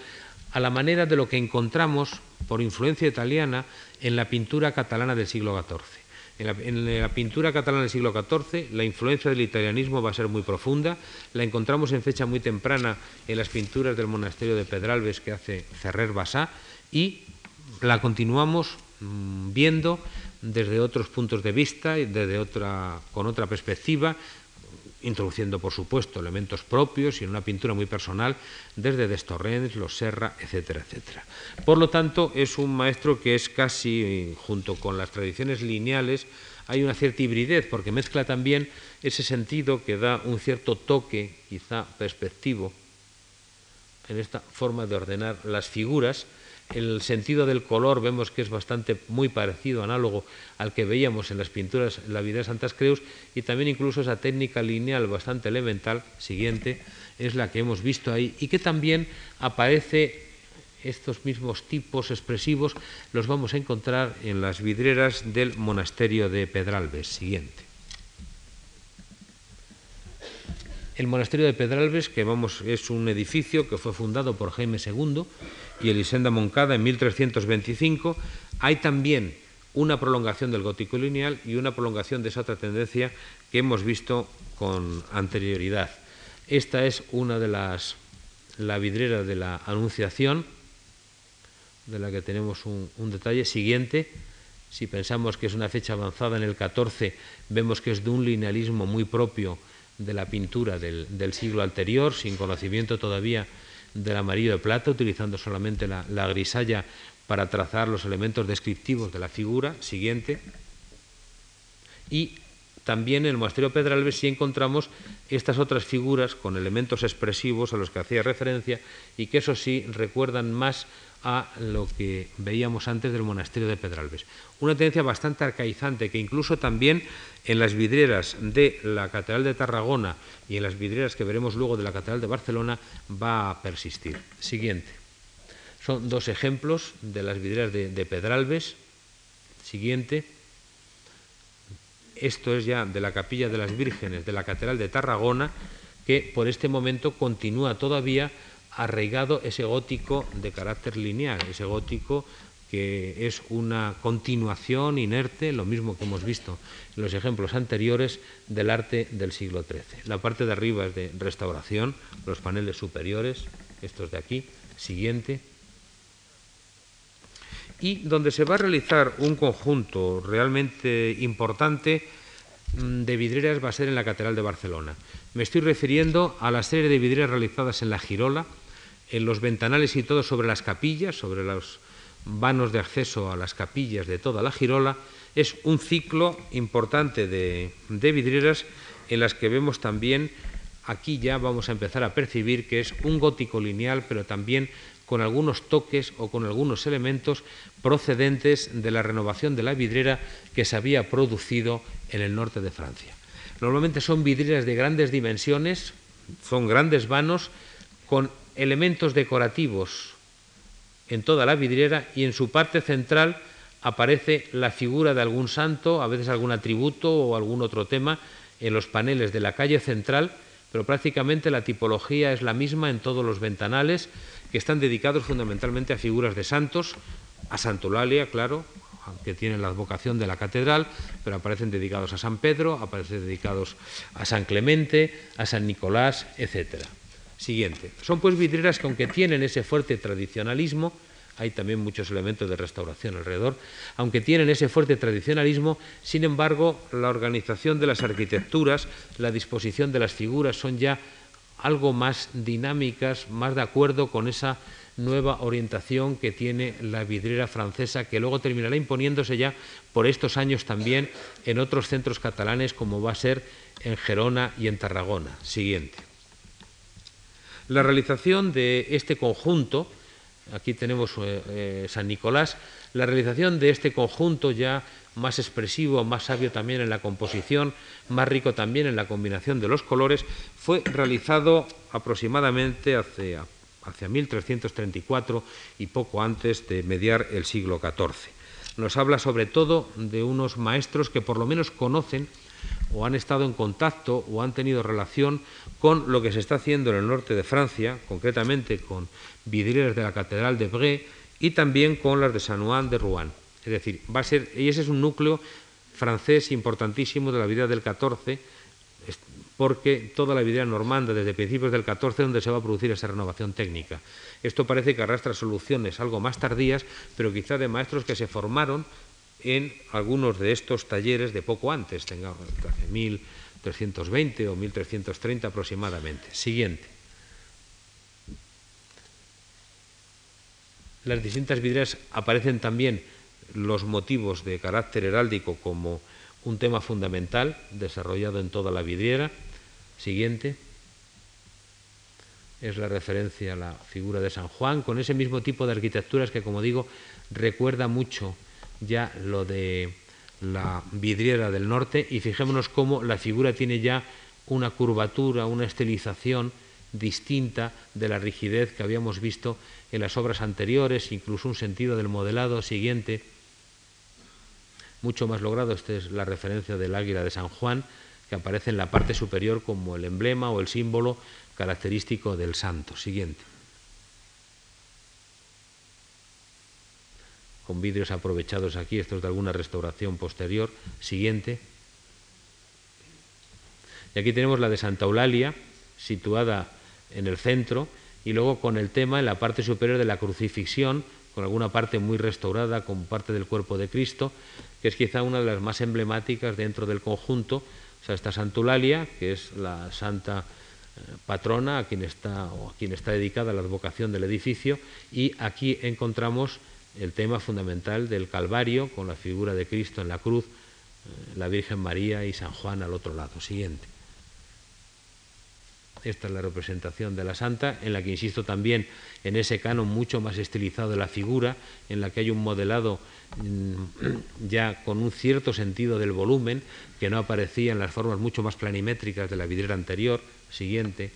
a la manera de lo que encontramos por influencia italiana en la pintura catalana del siglo XIV. En la, pintura catalana del siglo XIV la influencia del italianismo va a ser muy profunda, la encontramos en fecha muy temprana en las pinturas del monasterio de Pedralbes que hace Ferrer Basá y la continuamos mm, viendo desde otros puntos de vista y desde otra, con otra perspectiva, introduciendo, por supuesto, elementos propios y en una pintura muy personal, desde Destorrens, Los Serra, etcétera, etcétera. Por lo tanto, es un maestro que es casi, junto con las tradiciones lineales, hay una cierta hibridez, porque mezcla también ese sentido que da un cierto toque, quizá perspectivo, en esta forma de ordenar las figuras, el sentido del color vemos que es bastante muy parecido, análogo al que veíamos en las pinturas en la vida de Santas Creus y también incluso esa técnica lineal bastante elemental, siguiente, es la que hemos visto ahí y que también aparece estos mismos tipos expresivos los vamos a encontrar en las vidrieras del monasterio de Pedralbes, siguiente. El monasterio de Pedralbes, que vamos, es un edificio que fue fundado por Jaime II y Elisenda Moncada en 1325, hay también una prolongación del gótico lineal y una prolongación de esa otra tendencia que hemos visto con anterioridad. Esta es una de las, la vidriera de la Anunciación, de la que tenemos un, un detalle siguiente. Si pensamos que es una fecha avanzada en el 14, vemos que es de un linealismo muy propio de la pintura del, siglo anterior, sin conocimiento todavía del amarillo de plata, utilizando solamente la, grisalla para trazar los elementos descriptivos de la figura siguiente. Y también en el monasterio Pedralbes sí encontramos estas otras figuras con elementos expresivos a los que hacía referencia y que eso sí recuerdan más a lo que veíamos antes del monasterio de Pedralbes. Una tendencia bastante arcaizante que incluso también en las vidrieras de la Catedral de Tarragona y en las vidrieras que veremos luego de la Catedral de Barcelona va a persistir. Siguiente. Son dos ejemplos de las vidrieras de, de Pedralbes. Siguiente. Esto es ya de la Capilla de las Vírgenes de la Catedral de Tarragona, que por este momento continúa todavía arraigado ese gótico de carácter lineal, ese gótico que es una continuación inerte, lo mismo que hemos visto en los ejemplos anteriores del arte del siglo XIII. La parte de arriba es de restauración, los paneles superiores, estos de aquí, siguiente, y donde se va a realizar un conjunto realmente importante mm, de vidrieras va a ser en la Catedral de Barcelona. Me estoy refiriendo a la serie de vidrieras realizadas en la Girola, en los ventanales y todo sobre las capillas, sobre los vanos de acceso a las capillas de toda la Girola, es un ciclo importante de, de vidrieras en las que vemos también, aquí ya vamos a empezar a percibir que es un gótico lineal, pero también con algunos toques o con algunos elementos procedentes de la renovación de la vidriera que se había producido en el norte de Francia. Normalmente son vidrieras de grandes dimensiones, son grandes vanos con elementos decorativos en toda la vidriera y en su parte central aparece la figura de algún santo, a veces algún atributo o algún otro tema en los paneles de la calle central, pero prácticamente la tipología es la misma en todos los ventanales, que están dedicados fundamentalmente a figuras de santos, a Santolalia, claro, aunque tienen la vocación de la catedral, pero aparecen dedicados a San Pedro, aparecen dedicados a San Clemente, a San Nicolás, etcétera. Siguiente. Son pues vidrieras que aunque tienen ese fuerte tradicionalismo, hay también muchos elementos de restauración alrededor, aunque tienen ese fuerte tradicionalismo, sin embargo, la organización de las arquitecturas, la disposición de las figuras son ya algo más dinámicas, más de acuerdo con esa nueva orientación que tiene la vidriera francesa, que luego terminará imponiéndose ya por estos años también en otros centros catalanes, como va a ser en Gerona y en Tarragona. Siguiente. La realización de este conjunto, aquí tenemos eh, eh, San Nicolás, la realización de este conjunto ya más expresivo, más sabio también en la composición, más rico también en la combinación de los colores, fue realizado aproximadamente hacia, hacia 1334 y poco antes de mediar el siglo XIV. Nos habla sobre todo de unos maestros que por lo menos conocen o han estado en contacto o han tenido relación con lo que se está haciendo en el norte de Francia, concretamente con vidrieras de la Catedral de Bré y también con las de San Juan de Rouen. Es decir, va a ser, y ese es un núcleo francés importantísimo de la vida del XIV, porque toda la vida normanda desde principios del XIV donde se va a producir esa renovación técnica. Esto parece que arrastra soluciones algo más tardías, pero quizá de maestros que se formaron en algunos de estos talleres de poco antes, tengamos 1320 o 1330 aproximadamente. Siguiente. Las distintas vidrieras aparecen también los motivos de carácter heráldico como un tema fundamental desarrollado en toda la vidriera. Siguiente. Es la referencia a la figura de San Juan, con ese mismo tipo de arquitecturas que, como digo, recuerda mucho ya lo de la vidriera del norte y fijémonos cómo la figura tiene ya una curvatura, una estilización distinta de la rigidez que habíamos visto en las obras anteriores, incluso un sentido del modelado siguiente mucho más logrado. Esta es la referencia del águila de San Juan, que aparece en la parte superior como el emblema o el símbolo característico del santo. Siguiente. con vidrios aprovechados aquí, esto es de alguna restauración posterior. Siguiente. Y aquí tenemos la de Santa Eulalia, situada en el centro, y luego con el tema en la parte superior de la crucifixión, con alguna parte muy restaurada, con parte del cuerpo de Cristo, que es quizá una de las más emblemáticas dentro del conjunto. O sea, esta Santa Eulalia, que es la santa eh, patrona a quien está, o a quien está dedicada la advocación del edificio, y aquí encontramos el tema fundamental del Calvario, con la figura de Cristo en la cruz, la Virgen María y San Juan al otro lado. Siguiente. Esta es la representación de la santa, en la que insisto también en ese canon mucho más estilizado de la figura, en la que hay un modelado mm, ya con un cierto sentido del volumen, que no aparecía en las formas mucho más planimétricas de la vidriera anterior. Siguiente.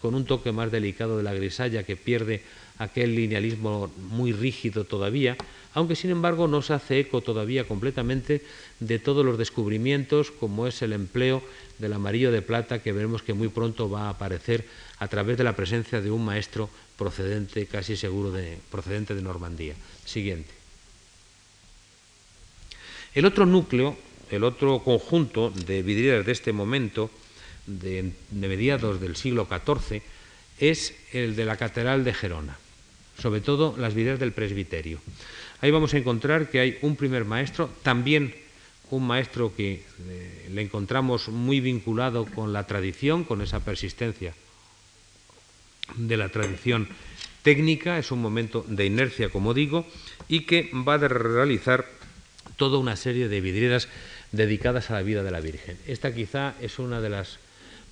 Con un toque más delicado de la grisalla que pierde aquel linealismo muy rígido todavía, aunque sin embargo no se hace eco todavía completamente de todos los descubrimientos, como es el empleo del amarillo de plata, que veremos que muy pronto va a aparecer a través de la presencia de un maestro procedente, casi seguro, de, procedente de Normandía. Siguiente. El otro núcleo, el otro conjunto de vidrieras de este momento, de, de mediados del siglo XIV, es el de la Catedral de Gerona, sobre todo las vidrieras del presbiterio. Ahí vamos a encontrar que hay un primer maestro, también un maestro que eh, le encontramos muy vinculado con la tradición, con esa persistencia de la tradición técnica, es un momento de inercia, como digo, y que va a realizar toda una serie de vidrieras dedicadas a la vida de la Virgen. Esta quizá es una de las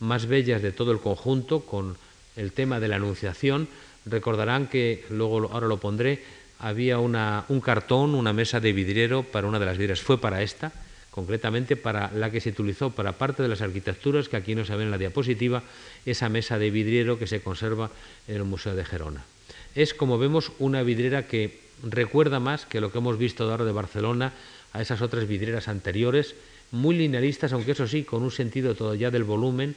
más bellas de todo el conjunto, con el tema de la Anunciación. Recordarán que, luego ahora lo pondré, había un cartón, una mesa de vidriero para una de las vidrieras. Fue para esta, concretamente para la que se utilizó para parte de las arquitecturas, que aquí no se ve en la diapositiva, esa mesa de vidriero que se conserva en el Museo de Gerona. Es, como vemos, una vidriera que recuerda más que lo que hemos visto ahora de Barcelona a esas otras vidrieras anteriores, muy linealistas, aunque eso sí, con un sentido todavía del volumen,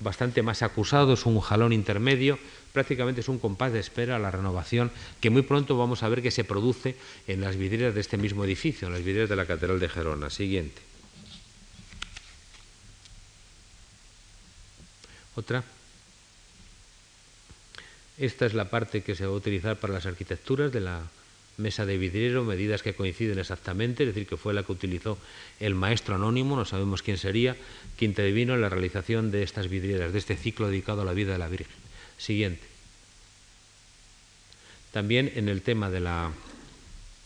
bastante más acusado, es un jalón intermedio, prácticamente es un compás de espera a la renovación que muy pronto vamos a ver que se produce en las vidrieras de este mismo edificio, en las vidrieras de la Catedral de Gerona. Siguiente. Otra. Esta es la parte que se va a utilizar para las arquitecturas de la mesa de vidriero, medidas que coinciden exactamente, es decir, que fue la que utilizó el maestro anónimo, no sabemos quién sería, que intervino en la realización de estas vidrieras, de este ciclo dedicado a la vida de la Virgen. Siguiente. También en el tema de la,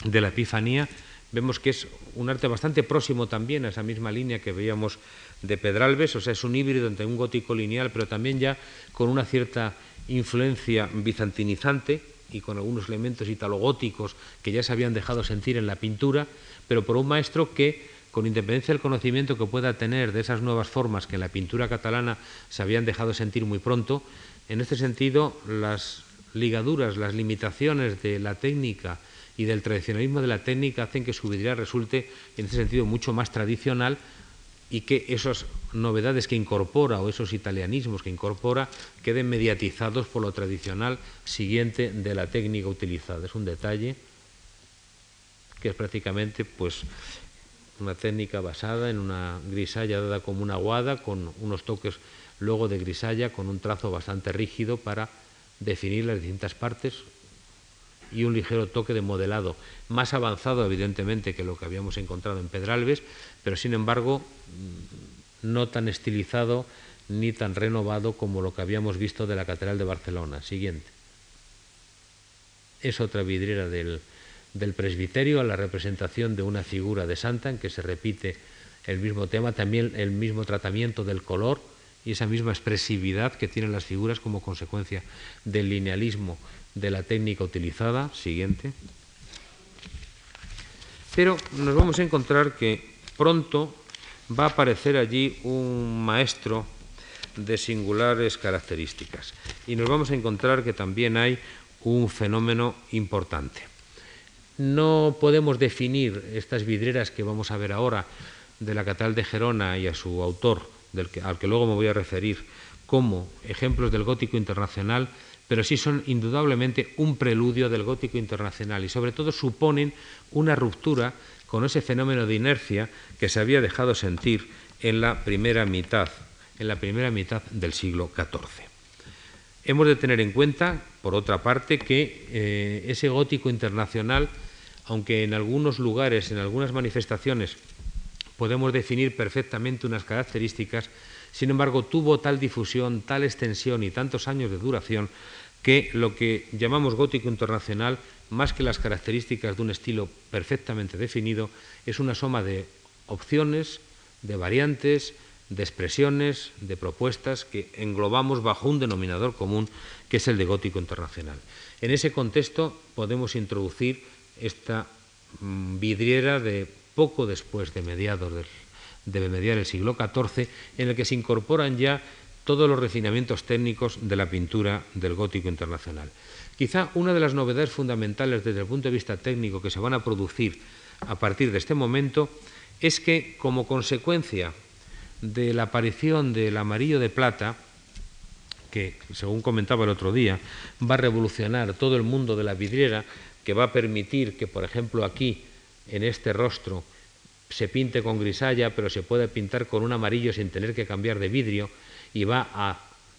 de la Epifanía vemos que es un arte bastante próximo también a esa misma línea que veíamos de Pedralbes, o sea, es un híbrido entre un gótico lineal, pero también ya con una cierta influencia bizantinizante, y con algunos elementos italogóticos que ya se habían dejado sentir en la pintura, pero por un maestro que, con independencia del conocimiento que pueda tener de esas nuevas formas que en la pintura catalana se habían dejado sentir muy pronto, en este sentido las ligaduras, las limitaciones de la técnica y del tradicionalismo de la técnica hacen que su vidriera resulte, en ese sentido, mucho más tradicional y que esas novedades que incorpora o esos italianismos que incorpora queden mediatizados por lo tradicional siguiente de la técnica utilizada. Es un detalle que es prácticamente pues una técnica basada en una grisalla dada como una aguada con unos toques luego de grisalla con un trazo bastante rígido para definir las distintas partes y un ligero toque de modelado, más avanzado evidentemente que lo que habíamos encontrado en Pedralbes, pero sin embargo mm, no tan estilizado ni tan renovado como lo que habíamos visto de la Catedral de Barcelona. Siguiente. Es otra vidriera del, del presbiterio a la representación de una figura de santa en que se repite el mismo tema, también el mismo tratamiento del color y esa misma expresividad que tienen las figuras como consecuencia del linealismo de la técnica utilizada. Siguiente. Pero nos vamos a encontrar que pronto va a aparecer allí un maestro de singulares características y nos vamos a encontrar que también hay un fenómeno importante. No podemos definir estas vidrieras que vamos a ver ahora de la Catedral de Gerona y a su autor, al que luego me voy a referir, como ejemplos del gótico internacional, pero sí son indudablemente un preludio del gótico internacional y sobre todo suponen una ruptura con ese fenómeno de inercia que se había dejado sentir en la primera mitad, en la primera mitad del siglo XIV. Hemos de tener en cuenta, por otra parte, que eh, ese gótico internacional, aunque en algunos lugares, en algunas manifestaciones, podemos definir perfectamente unas características, sin embargo, tuvo tal difusión, tal extensión y tantos años de duración que lo que llamamos gótico internacional, más que las características de un estilo perfectamente definido, es una suma de opciones, de variantes, de expresiones, de propuestas que englobamos bajo un denominador común que es el de gótico internacional. En ese contexto podemos introducir esta mm, vidriera de poco después de mediados del, de mediar el siglo XIV, en el que se incorporan ya todos los refinamientos técnicos de la pintura del gótico internacional. Quizá una de las novedades fundamentales desde el punto de vista técnico que se van a producir a partir de este momento es que como consecuencia de la aparición del amarillo de plata, que según comentaba el otro día, va a revolucionar todo el mundo de la vidriera, que va a permitir que, por ejemplo, aquí, en este rostro, se pinte con grisalla, pero se puede pintar con un amarillo sin tener que cambiar de vidrio, y va a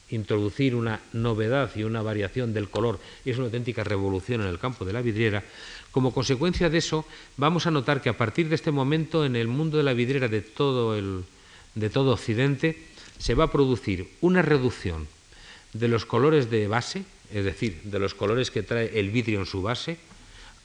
introducir una novedad y una variación del color, es una auténtica revolución en el campo de la vidriera, como consecuencia de eso, vamos a notar que a partir de este momento en el mundo de la vidriera de todo, el, de todo Occidente se va a producir una reducción de los colores de base, es decir, de los colores que trae el vidrio en su base,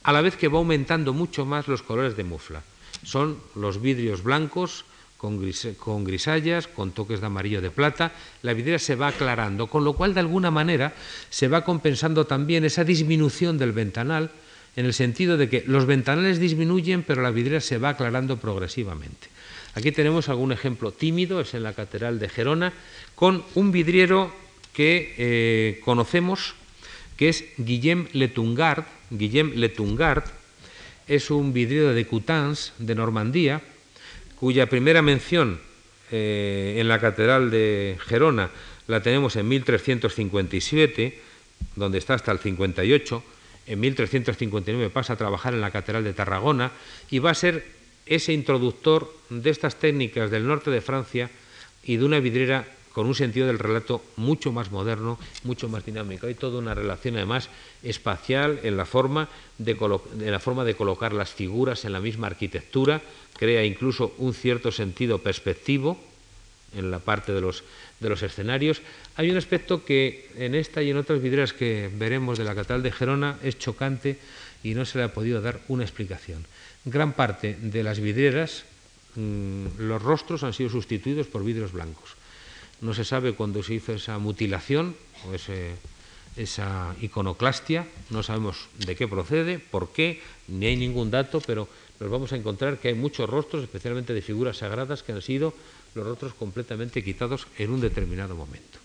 a la vez que va aumentando mucho más los colores de mufla. Son los vidrios blancos, con, grisallas, con toques de amarillo de plata, la vidriera se va aclarando, con lo cual de alguna manera se va compensando también esa disminución del ventanal, en el sentido de que los ventanales disminuyen, pero la vidriera se va aclarando progresivamente. Aquí tenemos algún ejemplo tímido, es en la Catedral de Gerona, con un vidriero que eh, conocemos, que es Guillem Letungard. Guillem Letungard es un vidriero de Coutances, de Normandía, cuya primera mención eh, en la Catedral de Gerona la tenemos en 1357, donde está hasta el 58. En 1359 pasa a trabajar en la Catedral de Tarragona y va a ser ese introductor de estas técnicas del norte de Francia y de una vidriera con un sentido del relato mucho más moderno, mucho más dinámico. Hay toda una relación además espacial en la forma de, colocar las figuras en la misma arquitectura, crea incluso un cierto sentido perspectivo en la parte de los, escenarios. Hay un aspecto que en esta y en otras vidrieras que veremos de la Catedral de Gerona es chocante y no se le ha podido dar una explicación. Gran parte de las vidrieras, mmm, los rostros han sido sustituidos por vidrios blancos. No se sabe cuándo se hizo esa mutilación o esa iconoclastia, no sabemos de qué procede, por qué, ni hay ningún dato, pero nos vamos a encontrar que hay muchos rostros, especialmente de figuras sagradas, que han sido los rostros completamente quitados en un determinado momento,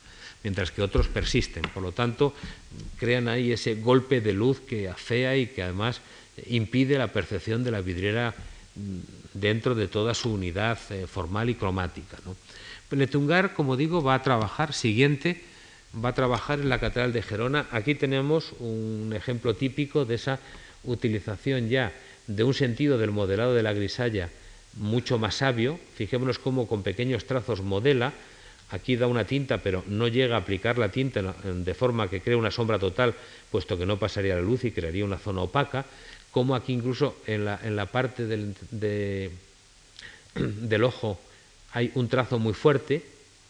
mientras que otros persisten. Por lo tanto, crean ahí ese golpe de luz que afea y que además impide la percepción de la vidriera mm, dentro de toda su unidad eh, formal y cromática. Letungar, como digo, va a trabajar siguiente, va a trabajar en la Catedral de Gerona. Aquí tenemos un ejemplo típico de esa utilización ya de un sentido del modelado de la grisalla mucho más sabio. Fijémonos cómo con pequeños trazos modela. Aquí da una tinta, pero no llega a aplicar la tinta de forma que crea una sombra total, puesto que no pasaría la luz y crearía una zona opaca. Como aquí incluso en la, en la parte del, de, del ojo hay un trazo muy fuerte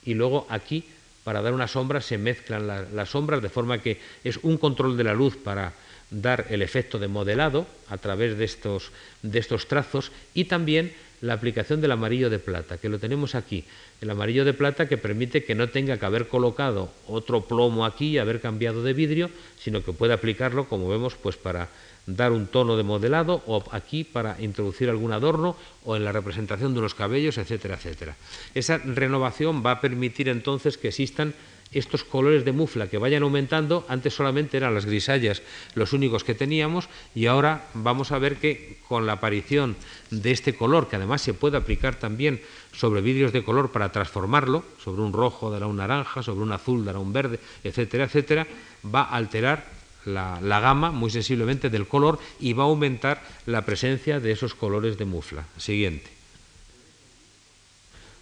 y luego aquí, para dar una sombra, se mezclan la, las sombras de forma que es un control de la luz para dar el efecto de modelado a través de estos, de estos trazos y también la aplicación del amarillo de plata, que lo tenemos aquí. El amarillo de plata que permite que no tenga que haber colocado otro plomo aquí y haber cambiado de vidrio, sino que puede aplicarlo, como vemos, pues para dar un tono de modelado o aquí para introducir algún adorno o en la representación de unos cabellos, etcétera, etcétera. Esa renovación va a permitir entonces que existan estos colores de mufla que vayan aumentando, antes solamente eran las grisallas los únicos que teníamos y ahora vamos a ver que con la aparición de este color, que además se puede aplicar también sobre vidrios de color para transformarlo, sobre un rojo dará un naranja, sobre un azul dará un verde, etcétera, etcétera, va a alterar la, gama muy sensiblemente del color y va a aumentar la presencia de esos colores de mufla. Siguiente.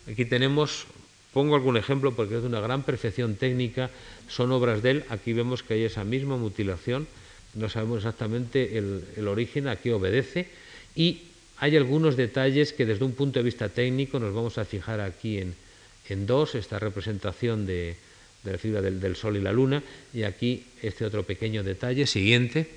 Aquí tenemos, pongo algún ejemplo porque es de una gran perfección técnica, son obras de él, aquí vemos que hay esa misma mutilación, no sabemos exactamente el, el origen a qué obedece y hay algunos detalles que desde un punto de vista técnico nos vamos a fijar aquí en, en dos, esta representación de, de la figura del, Sol y la Luna. Y aquí este otro pequeño detalle, siguiente,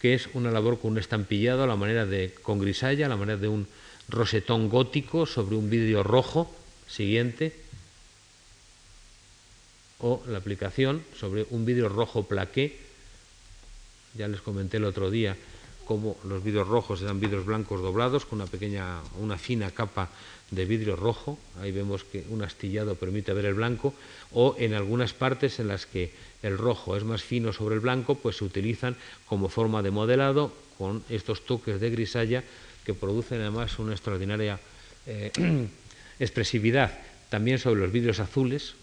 que es una labor con un estampillado a la manera de, con grisalla, a la manera de un rosetón gótico sobre un vidrio rojo, siguiente, o la aplicación sobre un vidrio rojo plaqué, ya les comenté el otro día cómo los vidrios rojos eran vidrios blancos doblados con una pequeña, una fina capa de vidrio rojo, ahí vemos que un astillado permite ver el blanco, o en algunas partes en las que el rojo es más fino sobre el blanco, pues se utilizan como forma de modelado con estos toques de grisalla que producen además una extraordinaria eh, expresividad. También sobre los vidrios azules,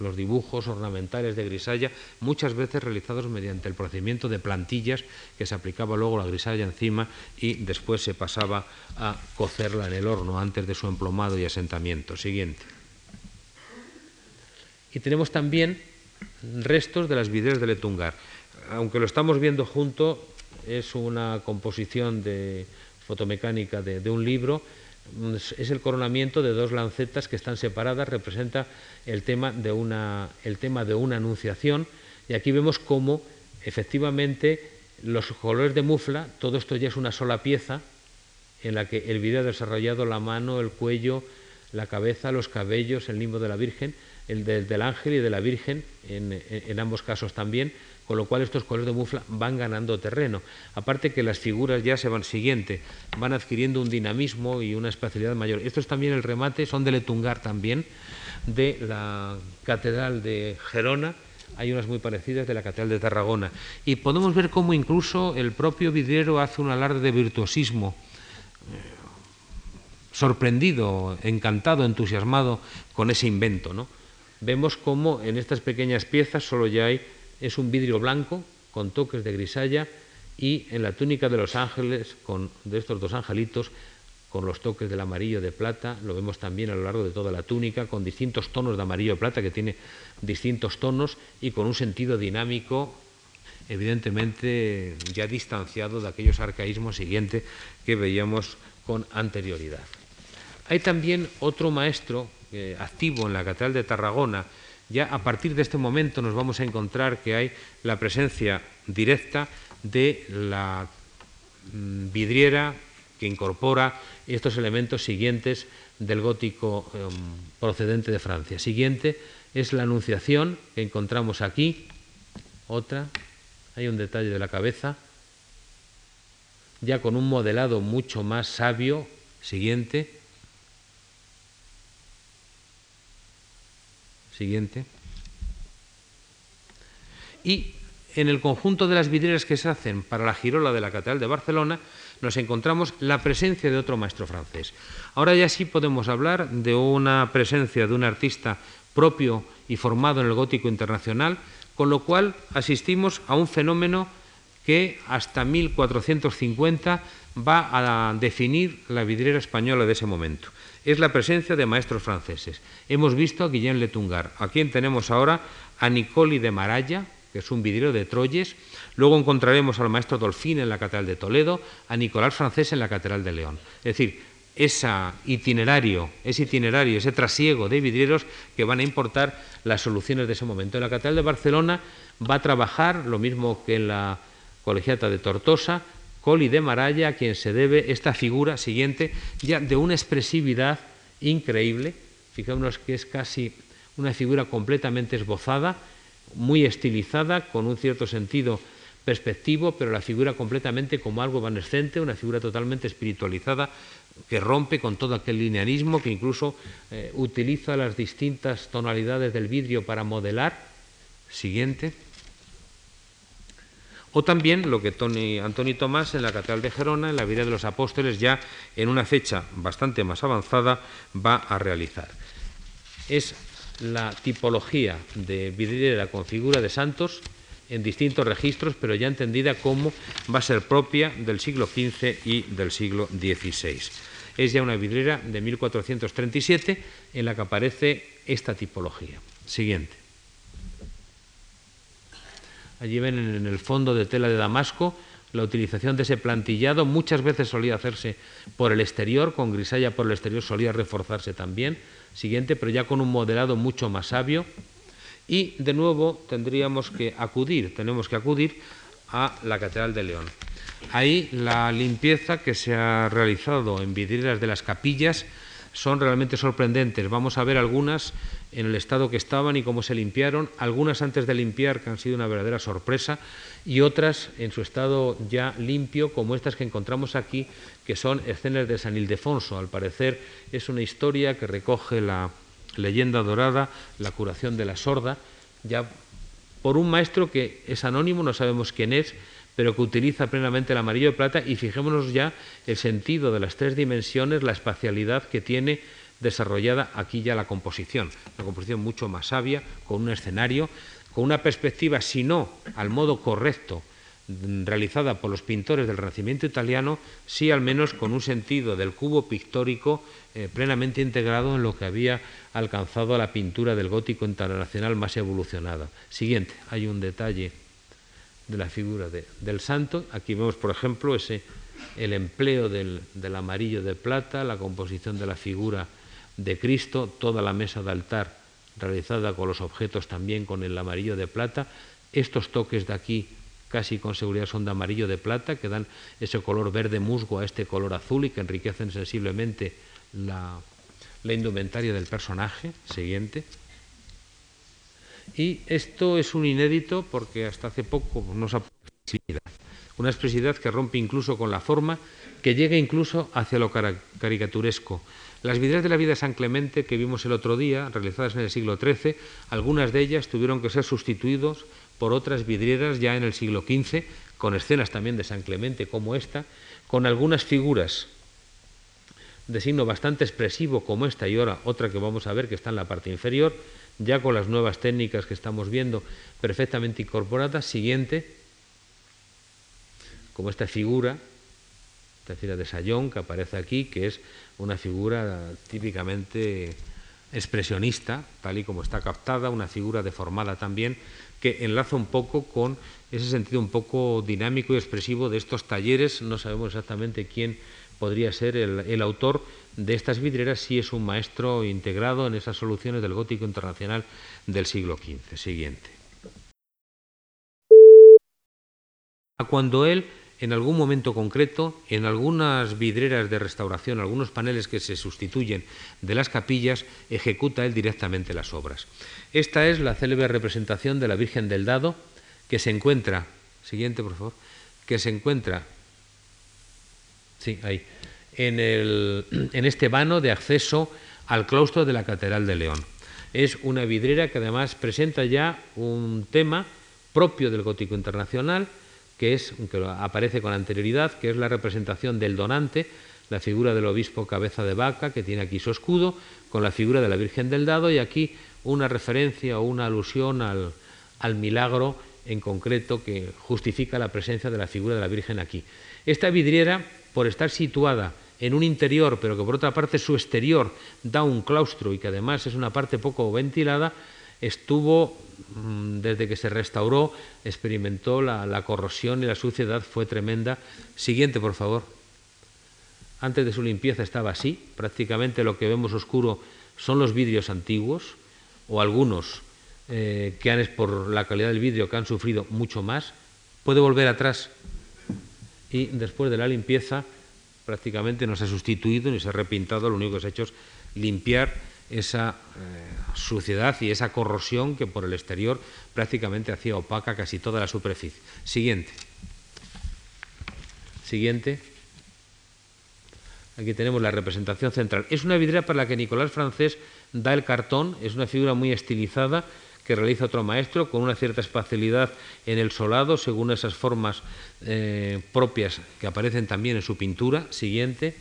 los dibujos ornamentales de grisalla, muchas veces realizados mediante el procedimiento de plantillas que se aplicaba luego la grisalla encima y después se pasaba a cocerla en el horno antes de su emplomado y asentamiento. Siguiente. Y tenemos también restos de las vidrieras de Letungar. Aunque lo estamos viendo junto, es una composición de fotomecánica de, de un libro es el coronamiento de dos lancetas que están separadas, representa el tema de una, el tema de una anunciación, y aquí vemos cómo efectivamente los colores de mufla, todo esto ya es una sola pieza en la que el vídeo ha desarrollado la mano, el cuello, la cabeza, los cabellos, el limbo de la Virgen, el del ángel y de la Virgen, en ambos casos también, con lo cual estos colores de mufla van ganando terreno. Aparte que las figuras ya se van siguiente, van adquiriendo un dinamismo y una espacialidad mayor. Esto es también el remate, son de Letungar también, de la Catedral de Gerona, hay unas muy parecidas de la Catedral de Tarragona. Y podemos ver cómo incluso el propio vidriero hace un alarde de virtuosismo eh, sorprendido, encantado, entusiasmado con ese invento. ¿no? Vemos cómo en estas pequeñas piezas solo ya hay es un vidrio blanco con toques de grisalla y en la túnica de los ángeles, de estos dos angelitos, con los toques del amarillo de plata, lo vemos también a lo largo de toda la túnica, con distintos tonos de amarillo de plata, que tiene distintos tonos, y con un sentido dinámico, evidentemente ya distanciado de aquellos arcaísmos siguientes que veíamos con anterioridad. Hay también otro maestro eh, activo en la Catedral de Tarragona, ya a partir de este momento nos vamos a encontrar que hay la presencia directa de la mm, vidriera que incorpora estos elementos siguientes del gótico em, procedente de Francia. Siguiente es la anunciación que encontramos aquí. Otra, hay un detalle de la cabeza, ya con un modelado mucho más sabio. Siguiente, Y en el conjunto de las vidrieras que se hacen para la girola de la Catedral de Barcelona, nos encontramos la presencia de otro maestro francés. Ahora ya sí podemos hablar de una presencia de un artista propio y formado en el gótico internacional, con lo cual asistimos a un fenómeno que hasta 1450 va a definir la vidriera española de ese momento es la presencia de maestros franceses. Hemos visto a Guillaume Letungar, a quien tenemos ahora a Nicoli de Maralla, que es un vidriero de Troyes, luego encontraremos al maestro Dolfín en la Catedral de Toledo, a Nicolás Francés en la Catedral de León. Es decir, ese itinerario, ese itinerario, ese trasiego de vidrieros que van a importar las soluciones de ese momento. En la Catedral de Barcelona va a trabajar lo mismo que en la Colegiata de Tortosa, Coli de Maralla, a quien se debe esta figura siguiente, ya de una expresividad increíble. Fijémonos que es casi una figura completamente esbozada, muy estilizada, con un cierto sentido perspectivo, pero la figura completamente como algo evanescente, una figura totalmente espiritualizada, que rompe con todo aquel linearismo, que incluso eh, utiliza las distintas tonalidades del vidrio para modelar. Siguiente. O también lo que Tony, Antoni Tomás en la Catedral de Gerona, en la vida de los apóstoles, ya en una fecha bastante más avanzada, va a realizar. Es la tipología de vidriera con figura de santos en distintos registros, pero ya entendida como va a ser propia del siglo XV y del siglo XVI. Es ya una vidriera de 1437 en la que aparece esta tipología. Siguiente. Allí ven en el fondo de tela de Damasco la utilización de ese plantillado. Muchas veces solía hacerse por el exterior, con grisalla por el exterior solía reforzarse también. siguiente, pero ya con un modelado mucho más sabio. Y de nuevo tendríamos que acudir, tenemos que acudir a la Catedral de León. Ahí la limpieza que se ha realizado en vidrieras de las capillas son realmente sorprendentes. Vamos a ver algunas en el estado que estaban y cómo se limpiaron, algunas antes de limpiar que han sido una verdadera sorpresa y otras en su estado ya limpio como estas que encontramos aquí que son escenas de San Ildefonso. Al parecer es una historia que recoge la leyenda dorada, la curación de la sorda, ya por un maestro que es anónimo, no sabemos quién es, pero que utiliza plenamente el amarillo de plata y fijémonos ya el sentido de las tres dimensiones, la espacialidad que tiene desarrollada aquí ya la composición, una composición mucho más sabia, con un escenario, con una perspectiva, si no al modo correcto, mm, realizada por los pintores del Renacimiento italiano, sí al menos con un sentido del cubo pictórico eh, plenamente integrado en lo que había alcanzado la pintura del gótico internacional más evolucionada. Siguiente, hay un detalle de la figura del santo. Aquí vemos, por ejemplo, ese, el empleo del, del amarillo de plata, la composición de la figura de Cristo, toda la mesa de altar realizada con los objetos también con el amarillo de plata. Estos toques de aquí casi con seguridad son de amarillo de plata, que dan ese color verde musgo a este color azul y que enriquecen sensiblemente la, la indumentaria del personaje. Siguiente. Y esto es un inédito porque hasta hace poco nos ha una expresividad que rompe incluso con la forma, que llega incluso hacia lo caricaturesco. Las vidrieras de la vida de San Clemente que vimos el otro día, realizadas en el siglo XIII, algunas de ellas tuvieron que ser sustituidos por otras vidrieras ya en el siglo XV, con escenas también de San Clemente como esta, con algunas figuras de signo bastante expresivo como esta y ahora otra que vamos a ver que está en la parte inferior, ya con las nuevas técnicas que estamos viendo perfectamente incorporadas. Siguiente, como esta figura, esta figura de Sayón que aparece aquí, que es una figura típicamente expresionista, tal y como está captada, una figura deformada también, que enlaza un poco con ese sentido un poco dinámico y expresivo de estos talleres. No sabemos exactamente quién podría ser el, autor de estas vidrieras, si es un maestro integrado en esas soluciones del gótico internacional del siglo XV. Siguiente. Cuando él en algún momento concreto, en algunas vidreras de restauración, algunos paneles que se sustituyen de las capillas, ejecuta él directamente las obras. Esta es la célebre representación de la Virgen del Dado que se encuentra, siguiente por favor, que se encuentra, sí, ahí, en, en este vano de acceso al claustro de la Catedral de León. Es una vidriera que además presenta ya un tema propio del gótico internacional, que es que aparece con anterioridad, que es la representación del donante, la figura del obispo cabeza de vaca, que tiene aquí su escudo, con la figura de la Virgen del Dado, y aquí una referencia o una alusión al, al milagro en concreto que justifica la presencia de la figura de la Virgen aquí. Esta vidriera, por estar situada en un interior, pero que por otra parte su exterior da un claustro y que además es una parte poco ventilada, estuvo, mm, desde que se restauró, experimentó la, corrosión y la suciedad fue tremenda. Siguiente, por favor. Antes de su limpieza estaba así, prácticamente lo que vemos oscuro son los vidrios antiguos, o algunos eh, que han, por la calidad del vidrio, que han sufrido mucho más. Puede volver atrás y después de la limpieza prácticamente no se ha sustituido ni se ha repintado, lo único que se ha hecho es limpiar esa eh, suciedad y esa corrosión que por el exterior prácticamente hacía opaca casi toda la superficie. Siguiente. Siguiente. Aquí tenemos la representación central. Es una vidriera para la que Nicolás Francés da el cartón, es una figura muy estilizada que realiza otro maestro con una cierta espacialidad en el solado según esas formas eh, propias que aparecen también en su pintura. Siguiente.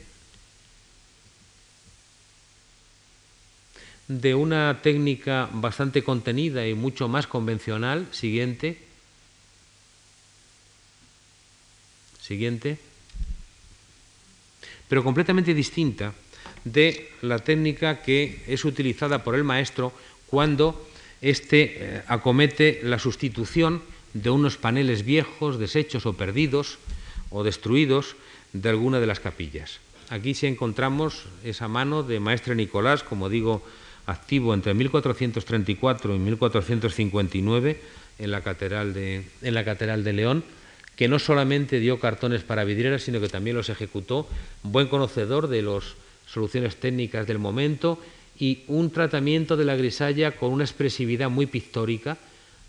de una técnica bastante contenida y mucho más convencional. Siguiente. Siguiente. Pero completamente distinta de la técnica que es utilizada por el maestro cuando éste eh, acomete la sustitución de unos paneles viejos, deshechos o perdidos o destruidos de alguna de las capillas. aquí sí encontramos esa mano de Maestre Nicolás, como digo, activo entre 1434 y 1459 en la Catedral de, en la catedral de León, que no solamente dio cartones para vidrieras, sino que también los ejecutó, buen conocedor de las soluciones técnicas del momento y un tratamiento de la grisalla con una expresividad muy pictórica,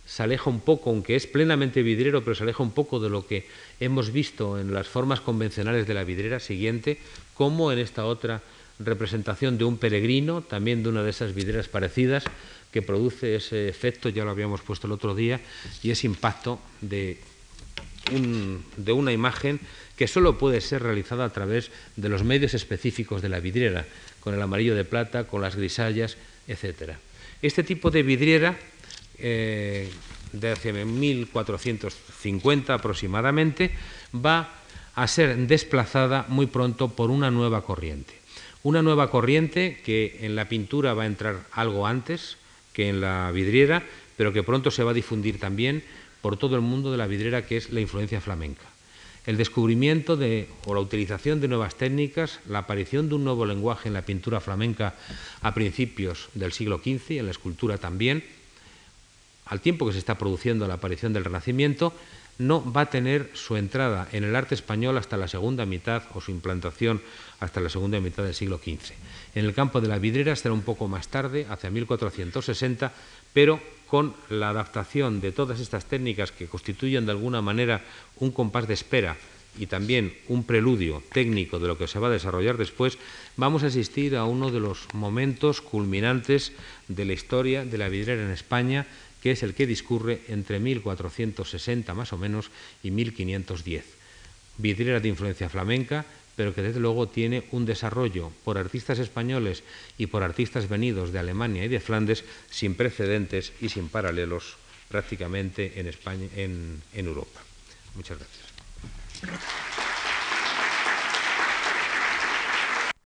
se aleja un poco, aunque es plenamente vidriero, pero se aleja un poco de lo que hemos visto en las formas convencionales de la vidriera siguiente, como en esta otra representación de un peregrino, también de una de esas vidrieras parecidas, que produce ese efecto, ya lo habíamos puesto el otro día, y ese impacto de, de una imagen que solo puede ser realizada a través de los medios específicos de la vidriera, con el amarillo de plata, con las grisallas, etc. Este tipo de vidriera eh, de hace 1450 aproximadamente, va a ser desplazada muy pronto por una nueva corriente. Una nueva corriente que en la pintura va a entrar algo antes que en la vidriera, pero que pronto se va a difundir también por todo el mundo de la vidriera, que es la influencia flamenca. El descubrimiento de, o la utilización de nuevas técnicas, la aparición de un nuevo lenguaje en la pintura flamenca a principios del siglo XV y en la escultura también, al tiempo que se está produciendo la aparición del Renacimiento, no va a tener su entrada en el arte español hasta la segunda mitad o su implantación hasta la segunda mitad del siglo XV. En el campo de la vidriera será un poco más tarde, hacia 1460, pero con la adaptación de todas estas técnicas que constituyen de alguna manera un compás de espera y también un preludio técnico de lo que se va a desarrollar después, vamos a asistir a uno de los momentos culminantes de la historia de la vidriera en España que es el que discurre entre 1460 más o menos y 1510. Vidriera de influencia flamenca, pero que desde luego tiene un desarrollo por artistas españoles y por artistas venidos de Alemania y de Flandes sin precedentes y sin paralelos prácticamente en España, en, Europa. Muchas gracias.